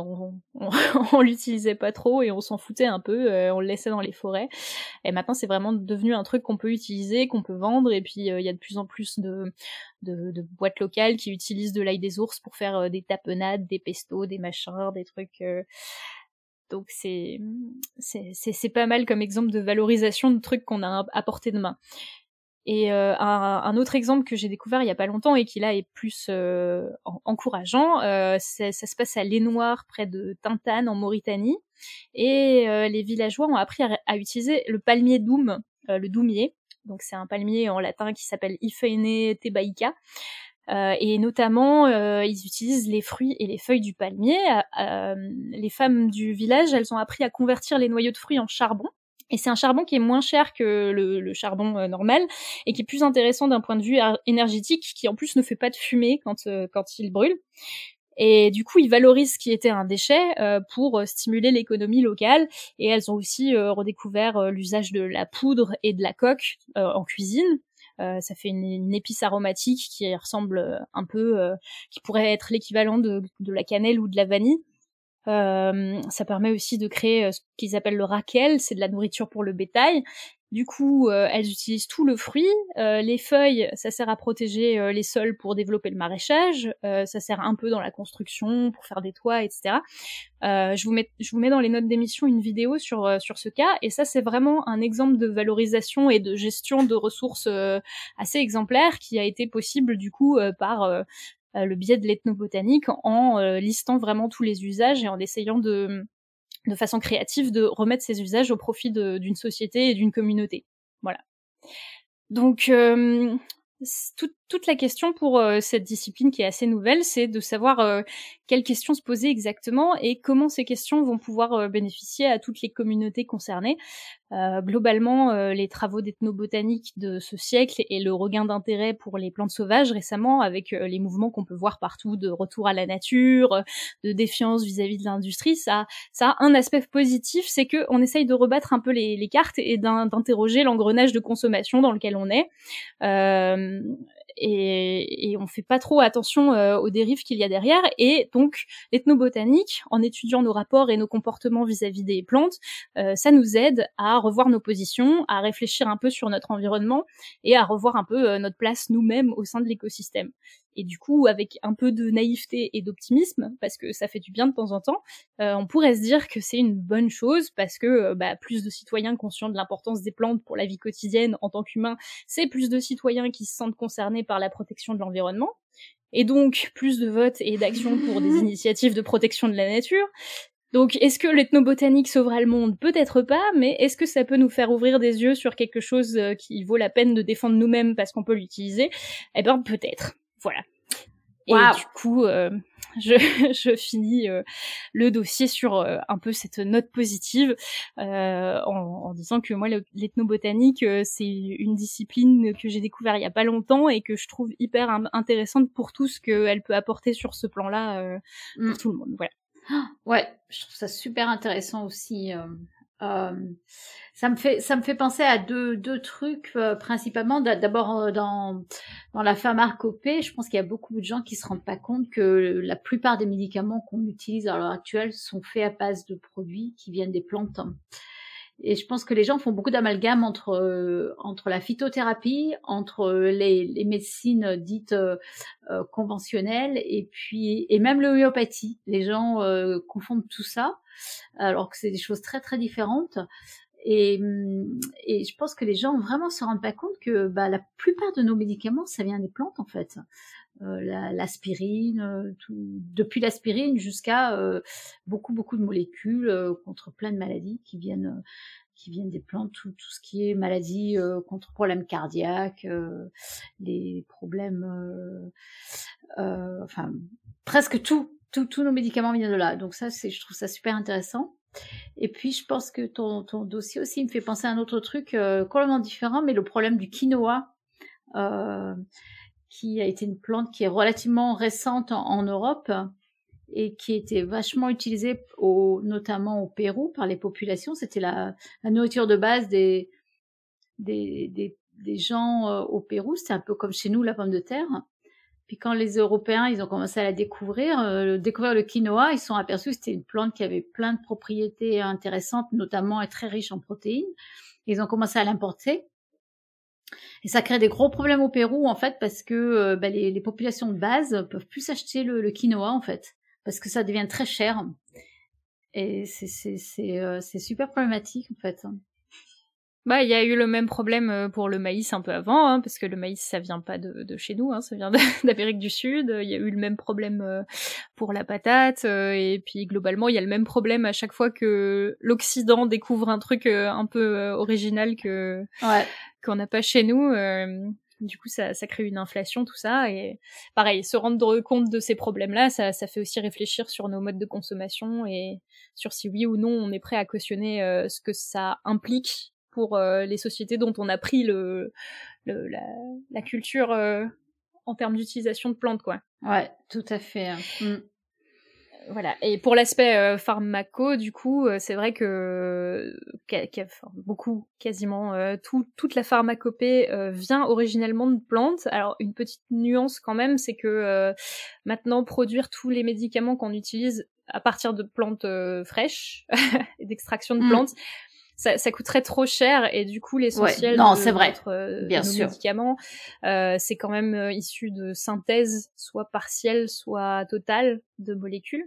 on, (laughs) on l'utilisait pas trop et on s'en foutait un peu, euh, on le laissait dans les forêts. Et maintenant c'est vraiment devenu un truc qu'on peut utiliser, qu'on peut vendre et puis euh, il y a de plus en plus de, de, boîtes locales qui utilisent de l'ail des ours pour faire euh, des tapenades, des pestos, des machins, des trucs. Donc c'est c'est c'est c'est pas mal comme exemple de valorisation de trucs qu'on a à portée de main. Et euh, un, un, autre exemple que j'ai découvert il y a pas longtemps et qui là est plus euh, encourageant, euh, ça se passe à Lénoir près de Tintane en Mauritanie. Et les villageois ont appris à, à utiliser le palmier doum, le doumier. Donc c'est un palmier en latin qui s'appelle Iphene tebaïca. Euh, et notamment, euh, ils utilisent les fruits et les feuilles du palmier. Euh, les femmes du village, elles ont appris à convertir les noyaux de fruits en charbon. Et c'est un charbon qui est moins cher que le, charbon euh, normal et qui est plus intéressant d'un point de vue énergétique, qui en plus ne fait pas de fumée quand, euh, quand il brûle. Et du coup, ils valorisent ce qui était un déchet euh, pour stimuler l'économie locale. Et elles ont aussi redécouvert l'usage de la poudre et de la coque en cuisine. ça fait une, épice aromatique qui ressemble un peu, qui pourrait être l'équivalent de, de la cannelle ou de la vanille. Euh, ça permet aussi de créer ce qu'ils appellent le raquel, c'est de la nourriture pour le bétail. Du coup, elles utilisent tout le fruit. les feuilles, ça sert à protéger les sols pour développer le maraîchage. ça sert un peu dans la construction, pour faire des toits, etc. je, vous mets, je vous mets dans les notes d'émission une vidéo sur, sur ce cas. Et ça, c'est vraiment un exemple de valorisation et de gestion de ressources assez exemplaire qui a été possible du coup par le biais de l'ethnobotanique en euh, listant vraiment tous les usages et en essayant de, de façon créative de remettre ces usages au profit d'une société et d'une communauté. Voilà. Donc, euh, toute, toute, la question pour cette discipline qui est assez nouvelle, c'est de savoir quelles questions se poser exactement et comment ces questions vont pouvoir bénéficier à toutes les communautés concernées. Euh, globalement, euh, les travaux d'ethnobotanique de ce siècle et le regain d'intérêt pour les plantes sauvages récemment, avec euh, les mouvements qu'on peut voir partout de retour à la nature, de défiance vis-à-vis de l'industrie, ça, ça a un aspect positif, c'est que on essaye de rebattre un peu les, les cartes et d'interroger l'engrenage de consommation dans lequel on est et, et on fait pas trop attention euh, aux dérives qu'il y a derrière. Et donc, l'ethnobotanique, en étudiant nos rapports et nos comportements vis-à-vis des plantes, euh, ça nous aide à revoir nos positions, à réfléchir un peu sur notre environnement et à revoir un peu euh, notre place nous-mêmes au sein de l'écosystème. Et du coup, avec un peu de naïveté et d'optimisme, parce que ça fait du bien de temps en temps, euh, on pourrait se dire que c'est une bonne chose, parce que euh, bah, plus de citoyens conscients de l'importance des plantes pour la vie quotidienne en tant qu'humains, c'est plus de citoyens qui se sentent concernés par la protection de l'environnement. Et donc, plus de votes et d'actions pour des (laughs) initiatives de protection de la nature. Donc, est-ce que l'ethnobotanique sauvera le monde? Peut-être pas, mais est-ce que ça peut nous faire ouvrir des yeux sur quelque chose euh, qui vaut la peine de défendre nous-mêmes parce qu'on peut l'utiliser? Eh ben, peut-être. Voilà. Et du coup, euh, (laughs) je, je, finis euh, le dossier sur euh, un peu cette note positive en, en, disant que moi, l'ethnobotanique, c'est une discipline que j'ai découvert il y a pas longtemps et que je trouve hyper intéressante pour tout ce qu'elle peut apporter sur ce plan-là pour mm. tout le monde. Voilà. Ouais, je trouve ça super intéressant aussi. Euh, ça me fait ça me fait penser à deux deux trucs euh, principalement. D'abord euh, dans dans la pharmacopée je pense qu'il y a beaucoup de gens qui se rendent pas compte que la plupart des médicaments qu'on utilise à l'heure actuelle sont faits à base de produits qui viennent des plantes et je pense que les gens font beaucoup d'amalgame entre entre la phytothérapie, entre les, les médecines dites conventionnelles et puis et même l'homéopathie. Les gens confondent tout ça alors que c'est des choses très très différentes. Et, et, je pense que les gens vraiment se rendent pas compte que bah, la plupart de nos médicaments, ça vient des plantes en fait. Euh, l'aspirine, euh, depuis l'aspirine jusqu'à euh, beaucoup beaucoup de molécules euh, contre plein de maladies qui viennent qui viennent des plantes, tout, tout ce qui est maladie contre problèmes cardiaques, les problèmes, enfin presque tout tous nos médicaments viennent de là. Donc ça, c'est, je trouve ça super intéressant. Et puis, je pense que ton, ton dossier aussi me fait penser à un autre truc euh, complètement différent, mais le problème du quinoa, euh, qui a été une plante qui est relativement récente en, Europe et qui était vachement utilisée notamment au Pérou par les populations. C'était la, nourriture de base des, des, gens euh, au Pérou. C'était un peu comme chez nous la pomme de terre. Puis quand les Européens, ils ont commencé à la découvrir, euh, découvrir le quinoa, ils sont aperçus que c'était une plante qui avait plein de propriétés intéressantes, notamment et très riche en protéines. Ils ont commencé à l'importer. Et ça crée des gros problèmes au Pérou, en fait, parce que euh, bah, les, les, populations de base peuvent plus acheter le, le, quinoa, en fait, parce que ça devient très cher. Et c'est euh, super problématique, en fait. Bah, il y a eu le même problème euh, pour le maïs un peu avant, hein, parce que le maïs, ça vient pas de, de chez nous, hein, ça vient (laughs) d'Amérique du Sud. Il y a eu le même problème euh, pour la patate, et puis globalement, il y a le même problème à chaque fois que l'Occident découvre un truc un peu original que Ouais. Qu'on n'a pas chez nous. du coup, ça, ça crée une inflation, tout ça. Et pareil, se rendre compte de ces problèmes-là, ça, ça fait aussi réfléchir sur nos modes de consommation et sur si oui ou non on est prêt à cautionner ce que ça implique pour euh, les sociétés dont on a pris le, le la, la, culture euh, en termes d'utilisation de plantes, quoi. Ouais, tout à fait. Hein. Mm. Voilà. Et pour l'aspect euh, pharmaco, du coup, euh, c'est vrai que beaucoup, quasiment tout, toute la pharmacopée vient originellement de plantes. Alors une petite nuance quand même, c'est que maintenant produire tous les médicaments qu'on utilise à partir de plantes fraîches (laughs) et d'extraction de mm. plantes, ça, ça, coûterait trop cher et du coup l'essentiel non, vrai. Euh, Bien de sûr. médicaments, euh, c'est quand même euh, issu de synthèse, soit partielle, soit totale de molécules.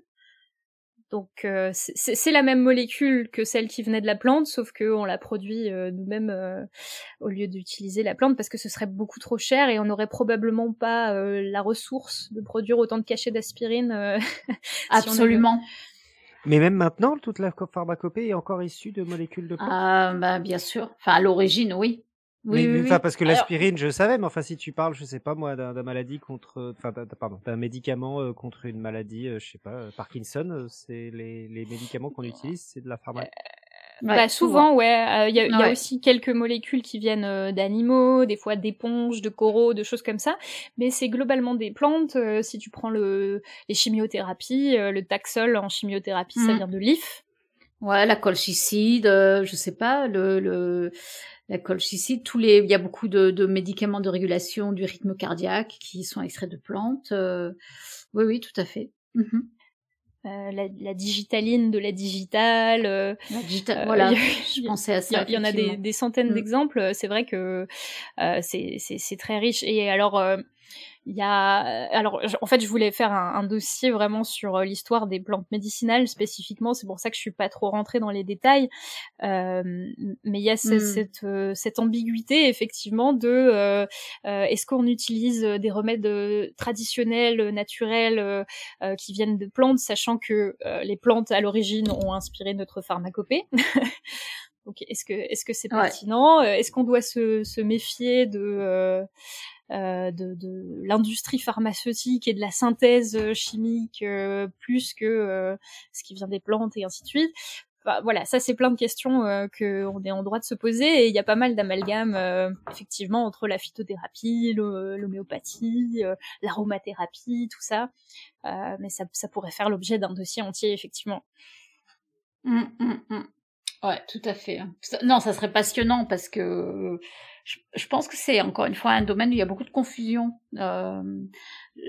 Donc euh, c'est la même molécule que celle qui venait de la plante, sauf que on la produit euh, nous-mêmes euh, au lieu d'utiliser la plante parce que ce serait beaucoup trop cher et on n'aurait probablement pas la ressource de produire autant de cachets d'aspirine. (laughs) Absolument. Mais même maintenant, toute la pharmacopée est encore issue de molécules de plantes. Ah, bah, bien sûr. Enfin, à l'origine, oui. Oui, oui, enfin, parce que l'aspirine, je savais, mais enfin, si tu parles, je sais pas moi, d'un maladie contre, enfin, pardon, d'un médicament euh, contre une maladie, euh, je sais pas, euh, Parkinson, c'est les, les médicaments qu'on utilise, c'est de la pharmacie bah, souvent, ouais. Euh, il y, a, y a aussi quelques molécules qui viennent euh, d'animaux, des fois d'éponges, de coraux, de choses comme ça. Mais c'est globalement des plantes. Euh, si tu prends le, les chimiothérapies, le taxol en chimiothérapie, ça mm. vient de l'if. Ouais, la colchicide, je sais pas, le, le la colchicide, tous les, il y a beaucoup de, de, médicaments de régulation du rythme cardiaque qui sont extraits de plantes. oui, oui, tout à fait. Mm euh, la, la, digitaline de la digitale. Euh, la digitale, voilà, (laughs) je pensais à ça. Il y, en a des, des centaines mm. d'exemples. C'est vrai que euh, c'est très riche. Et alors, euh, il y a, alors, en fait, je voulais faire un, un dossier vraiment sur euh, l'histoire des plantes médicinales spécifiquement. C'est pour ça que je suis pas trop rentrée dans les détails. Euh, mais il y a hmm. cette, euh, cette ambiguïté effectivement de euh, est-ce qu'on utilise des remèdes traditionnels, naturels, qui viennent de plantes, sachant que les plantes à l'origine ont inspiré notre pharmacopée? (laughs) Donc est-ce que est-ce que c'est pertinent? Est-ce qu'on doit se, se méfier de euh, de, de l'industrie pharmaceutique et de la synthèse euh, chimique euh, plus que ce qui vient des plantes et ainsi de suite. voilà, ça c'est plein de questions euh, qu'on est en droit de se poser et il y a pas mal d'amalgames effectivement entre la phytothérapie, l'homéopathie, l'aromathérapie, tout ça. mais ça, ça pourrait faire l'objet d'un dossier entier effectivement. Mmh, mmh, mmh. Ouais, tout à fait. Non, ça serait passionnant parce que je, je pense que c'est encore une fois un domaine où il y a beaucoup de confusion. Euh,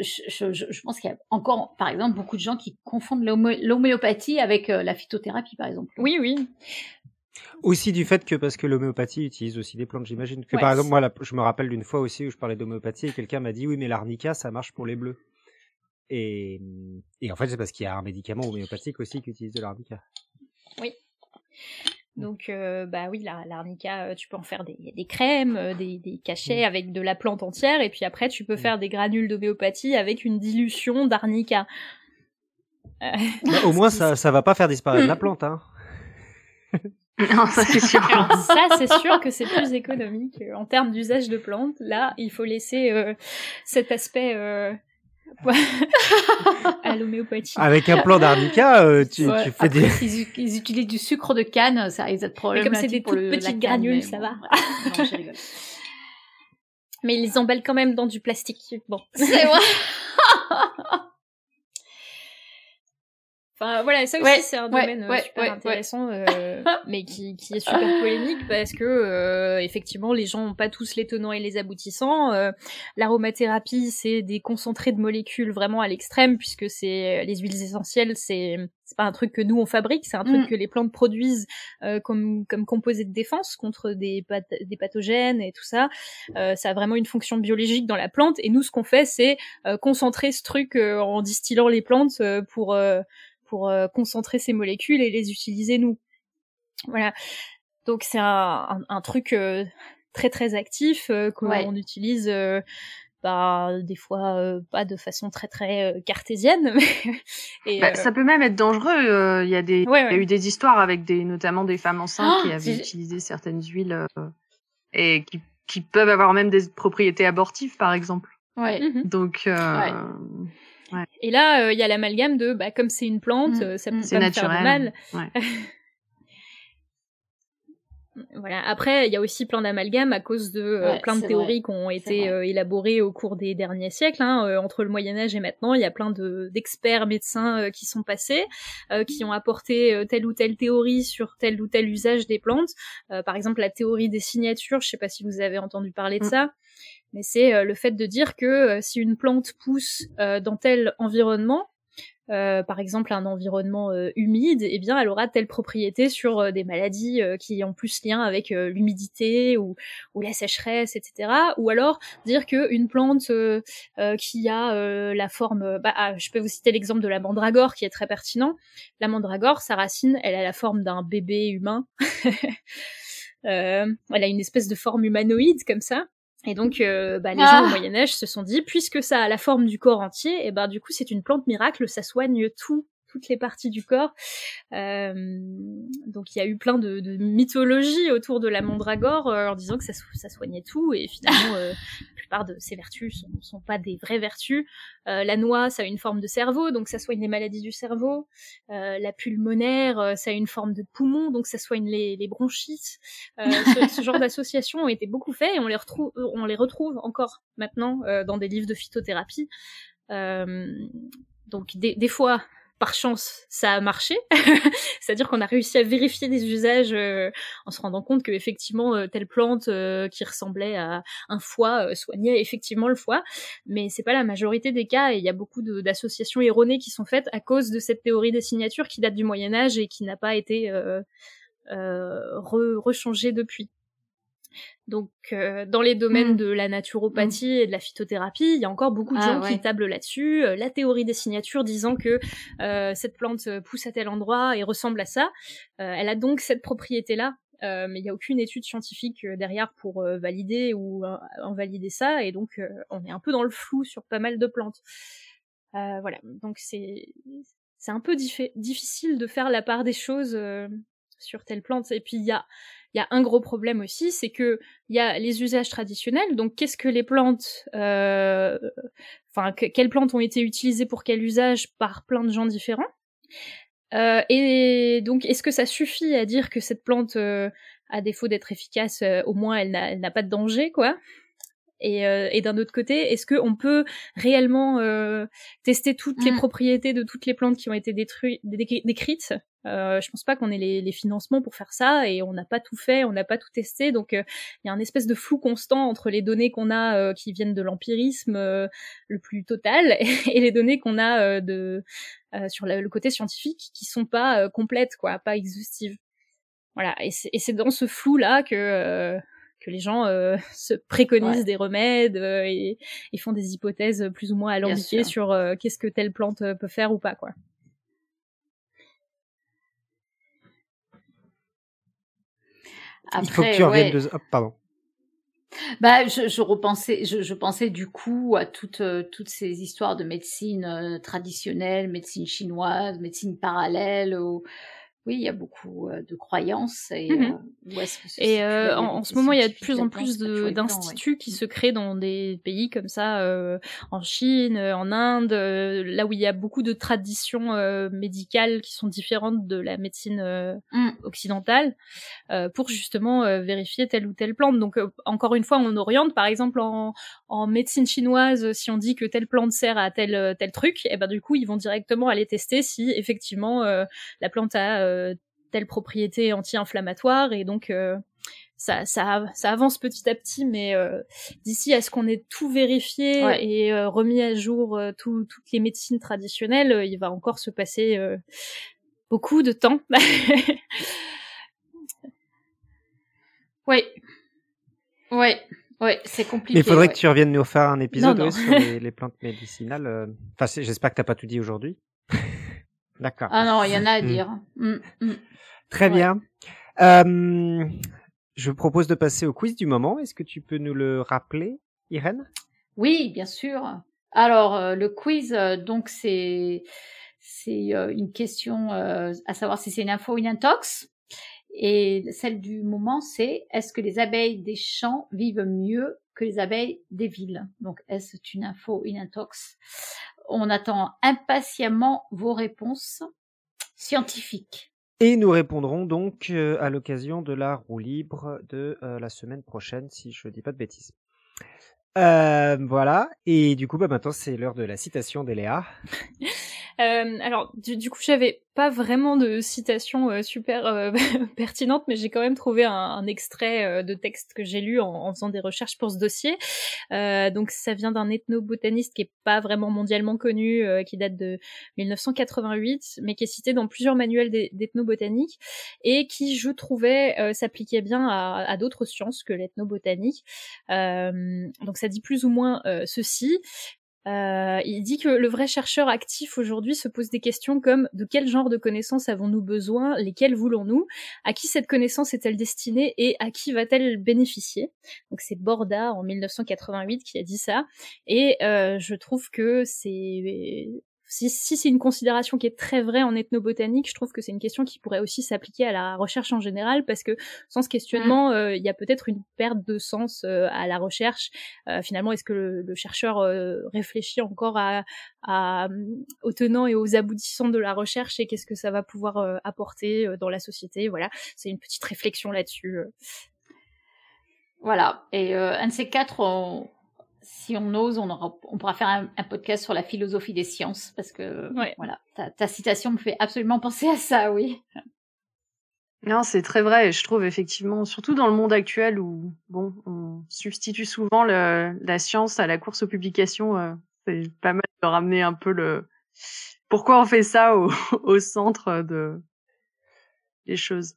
je, je, je, pense qu'il y a encore, par exemple, beaucoup de gens qui confondent l'homéopathie avec euh, la phytothérapie, par exemple. Oui, oui. Aussi du fait que parce que l'homéopathie utilise aussi des plantes, j'imagine. Que par exemple, moi, je me rappelle d'une fois aussi où je parlais d'homéopathie et quelqu'un m'a dit oui, mais l'arnica, ça marche pour les bleus. Et, et en fait, c'est parce qu'il y a un médicament homéopathique aussi qui utilise de l'arnica. Oui. Donc, euh, bah oui, l'arnica, euh, tu peux en faire des, des crèmes, euh, des, des cachets mmh. avec de la plante entière, et puis après, tu peux mmh. faire des granules d'homéopathie avec une dilution d'arnica. Bah, (laughs) au moins, ça, ça va pas faire disparaître la plante, hein. non, ça c'est sûr. (laughs) ça, c'est sûr que c'est plus économique en termes d'usage de plantes. Là, il faut laisser cet aspect (laughs) à l'homéopathie. Avec un plan d'arnica, euh, tu, tu, fais des. Ils, utilisent du sucre de canne, ça risque d'être problématique. Mais comme c'est des toutes petites granules, ça va. non, je rigole. Mais ils les emballent quand même dans du plastique. Bon. C'est vrai. (laughs) Enfin voilà, ça aussi c'est un domaine euh, super intéressant, euh, (laughs) mais qui, qui est super (laughs) polémique parce que euh, effectivement les gens n'ont pas tous les tenants et les aboutissants. Euh, L'aromathérapie c'est des concentrés de molécules vraiment à l'extrême puisque c'est les huiles essentielles, c'est c'est pas un truc que nous on fabrique, c'est un truc mm. que les plantes produisent euh, comme comme composé de défense contre des des pathogènes et tout ça. Euh, ça a vraiment une fonction biologique dans la plante et nous ce qu'on fait c'est concentrer ce truc en distillant les plantes pour pour euh, concentrer ces molécules et les utiliser nous. Voilà. Donc c'est un, un, un truc euh, très très actif euh, qu'on Ouais. utilise euh, bah, des fois euh, pas de façon très très euh, cartésienne. (laughs) mais- et, Bah, euh, ça peut même être dangereux. euh, Il y a des, Ouais, y a eu des histoires avec des, notamment des femmes enceintes Ah, qui avaient utilisé certaines huiles euh, et qui, qui peuvent avoir même des propriétés abortives, par exemple. Ouais. mhm. Donc, Et là, euh, il y a l'amalgame de, bah, comme c'est une plante, Mm, euh, ça mm. peut pas me faire de mal. (laughs) Voilà. Après, il y a aussi plein d'amalgames à cause de euh, Ouais, plein de théories qui ont été euh, élaborées au cours des derniers siècles. Hein, euh, entre le Moyen Âge et maintenant, il y a plein de d'experts médecins qui sont passés, qui ont apporté telle ou telle théorie sur tel ou tel usage des plantes. Par exemple, la théorie des signatures. Je sais pas si vous avez entendu parler de Mm. ça. Mais c'est le fait de dire que si une plante pousse dans tel environnement, euh, par exemple un environnement euh, humide, eh bien elle aura telle propriété sur euh, des maladies euh, qui ont plus lien avec l'humidité ou, la sécheresse, etc. Ou alors dire que une plante qui a la forme, bah, ah, je peux vous citer l'exemple de la mandragore qui est très pertinent. La mandragore, sa racine, elle a la forme d'un bébé humain. (laughs) Elle a une espèce de forme humanoïde comme ça. Et donc, euh, bah, les Ah. gens au Moyen Âge se sont dit, puisque ça a la forme du corps entier, et ben du coup c'est une plante miracle, ça soigne tout, toutes les parties du corps. Euh, donc il y a eu plein de, mythologies autour de la mandragore euh, en disant que ça, so- ça soignait tout, et finalement euh, la plupart de ces vertus sont, sont pas des vraies vertus. La noix, ça a une forme de cerveau, donc ça soigne les maladies du cerveau. La pulmonaire, ça a une forme de poumon, donc ça soigne les, bronchites. Ce, genre d'associations ont été beaucoup faits et on les retrouve, encore maintenant dans des livres de phytothérapie. Donc des fois, par chance, ça a marché. (laughs) C'est-à-dire qu'on a réussi à vérifier des usages euh, en se rendant compte que effectivement euh, telle plante euh, qui ressemblait à un foie soignait effectivement le foie. Mais c'est pas la majorité des cas et il y a beaucoup d'associations erronées qui sont faites à cause de cette théorie des signatures qui date du Moyen Âge et qui n'a pas été euh, re- rechangée depuis. Donc, euh, dans les domaines Mm. de la naturopathie et de la phytothérapie, il y a encore beaucoup de Ah, gens ouais. qui tablent là-dessus. Euh, la théorie des signatures disant que euh, cette plante pousse à tel endroit et ressemble à ça, elle a donc cette propriété-là. Mais il n'y a aucune étude scientifique derrière pour valider ou invalider ça, et donc on est un peu dans le flou sur pas mal de plantes. Voilà, donc c'est c'est un peu diffi- difficile de faire la part des choses sur telle plante. Et puis il y a il y a un gros problème aussi, c'est que il y a les usages traditionnels. Donc qu'est-ce que les plantes, euh, enfin que- quelles plantes ont été utilisées pour quel usage par plein de gens différents. Euh, et donc est-ce que ça suffit à dire que cette plante, euh, à défaut d'être efficace, au moins elle n'a pas de danger, quoi? Et, euh, et d'un autre côté, est-ce qu'on peut réellement euh, tester toutes les Mm. propriétés de toutes les plantes qui ont été détruites, décrites? Euh, Je pense pas qu'on ait les, les financements pour faire ça et on n'a pas tout fait, on n'a pas tout testé, donc euh, il y a un espèce de flou constant entre les données qu'on a euh, qui viennent de l'empirisme euh, le plus total (laughs) et les données qu'on a euh, de euh, sur le, le côté scientifique qui sont pas complètes, quoi, pas exhaustives. Voilà, et c'est dans ce flou là que euh, que les gens euh, se préconisent Ouais. des remèdes euh, et, et font des hypothèses plus ou moins alambiquées sur euh, qu'est-ce que telle plante peut faire ou pas, quoi. Il faut que Après, tu reviennes ouais. de... Hop, pardon. Bah, je, je repensais, je, je pensais du coup à toutes euh, toutes ces histoires de médecine euh, traditionnelle, médecine chinoise, médecine parallèle. Oui, il y a beaucoup euh, de croyances et Mhm. euh, que Et euh, en, ce moment, il y a de plus en plus ouais. d'instituts qui se créent dans des pays comme ça, euh, en Chine, euh, en Inde, euh, là où il y a beaucoup de traditions euh, médicales qui sont différentes de la médecine euh, Mm. occidentale, euh, pour justement vérifier telle ou telle plante. Donc, encore une fois, on oriente, par exemple, en, en médecine chinoise, si on dit que telle plante sert à tel tel truc, et ben du coup, ils vont directement aller tester si effectivement euh, la plante a euh, telle propriété anti-inflammatoire et donc euh, ça, ça, ça avance petit à petit, mais euh, d'ici à ce qu'on ait tout vérifié Ouais. et euh, remis à jour euh, tout- toutes les médecines traditionnelles, euh, il va encore se passer euh, beaucoup de temps. Oui, oui, oui, c'est compliqué. Il faudrait ouais. que tu reviennes nous faire un épisode Non, ouais, non. sur les, (laughs) les plantes médicinales. euh. Enfin, j'espère que t'as pas tout dit aujourd'hui. (laughs) D'accord. Ah non, il y en a à Mm. dire. Mm, mm. Très ouais. bien. Euh, je vous propose de passer au quiz du moment. Est-ce que tu peux nous le rappeler, Irène? Oui, bien sûr. Alors, euh, le quiz, euh, donc, c'est c'est une question à savoir si c'est une info ou une intox. Et celle du moment, c'est est-ce que les abeilles des champs vivent mieux que les abeilles des villes? Donc, est-ce une info ou une intox? On attend impatiemment vos réponses scientifiques. Et nous répondrons donc à l'occasion de la roue libre de la semaine prochaine, si je ne dis pas de bêtises. Euh, voilà. Et du coup, bah, maintenant, c'est l'heure de la citation d'Eléa. (laughs) euh, alors, du, coup, j'avais pas vraiment de citation euh, super euh, (laughs) pertinente, mais j'ai quand même trouvé un, extrait euh, de texte que j'ai lu en, en, faisant des recherches pour ce dossier. donc, ça vient d'un ethnobotaniste qui est pas vraiment mondialement connu, qui date de 1988, mais qui est cité dans plusieurs manuels d'ethnobotanique et qui, je trouvais, s'appliquait bien à, à d'autres sciences que l'ethnobotanique. donc, ça dit plus ou moins ceci. Euh, il dit que le vrai chercheur actif aujourd'hui se pose des questions comme de quel genre de connaissances avons-nous besoin, lesquelles voulons-nous, à qui cette connaissance est-elle destinée et à qui va-t-elle bénéficier. Donc c'est Borda en 1988 qui a dit ça et euh, je trouve que c'est si, si c'est une considération qui est très vraie en ethnobotanique, je trouve que c'est une question qui pourrait aussi s'appliquer à la recherche en général, parce que sans ce questionnement, mm. euh, il y a peut-être une perte de sens euh, à la recherche. Euh, finalement, est-ce que le, le chercheur réfléchit encore à, à, aux tenants et aux aboutissants de la recherche et qu'est-ce que ça va pouvoir apporter dans la société? Voilà, c'est une petite réflexion là-dessus. Voilà. Et un de ces quatre, on, si on ose, on, aura, on pourra faire un, podcast sur la philosophie des sciences, parce que voilà, ta, ta, citation me fait absolument penser à ça, oui. Non, c'est très vrai. Je trouve effectivement, surtout dans le monde actuel où bon, on substitue souvent le, la science à la course aux publications. Euh, c'est pas mal de ramener un peu le pourquoi on fait ça au, (laughs) au centre de des choses.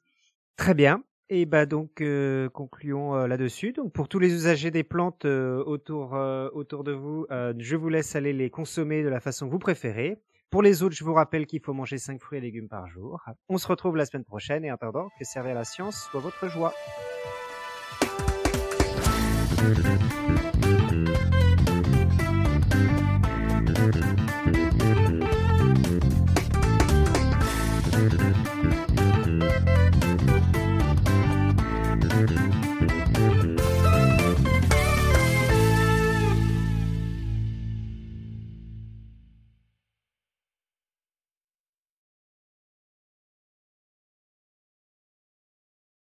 Très bien. Et bah donc euh, concluons euh, là-dessus. Donc pour tous les usagers des plantes euh, autour autour de vous, je vous laisse aller les consommer de la façon que vous préférez. Pour les autres, je vous rappelle qu'il faut manger 5 fruits et légumes par jour. On se retrouve la semaine prochaine et en attendant, que servir la science soit votre joie.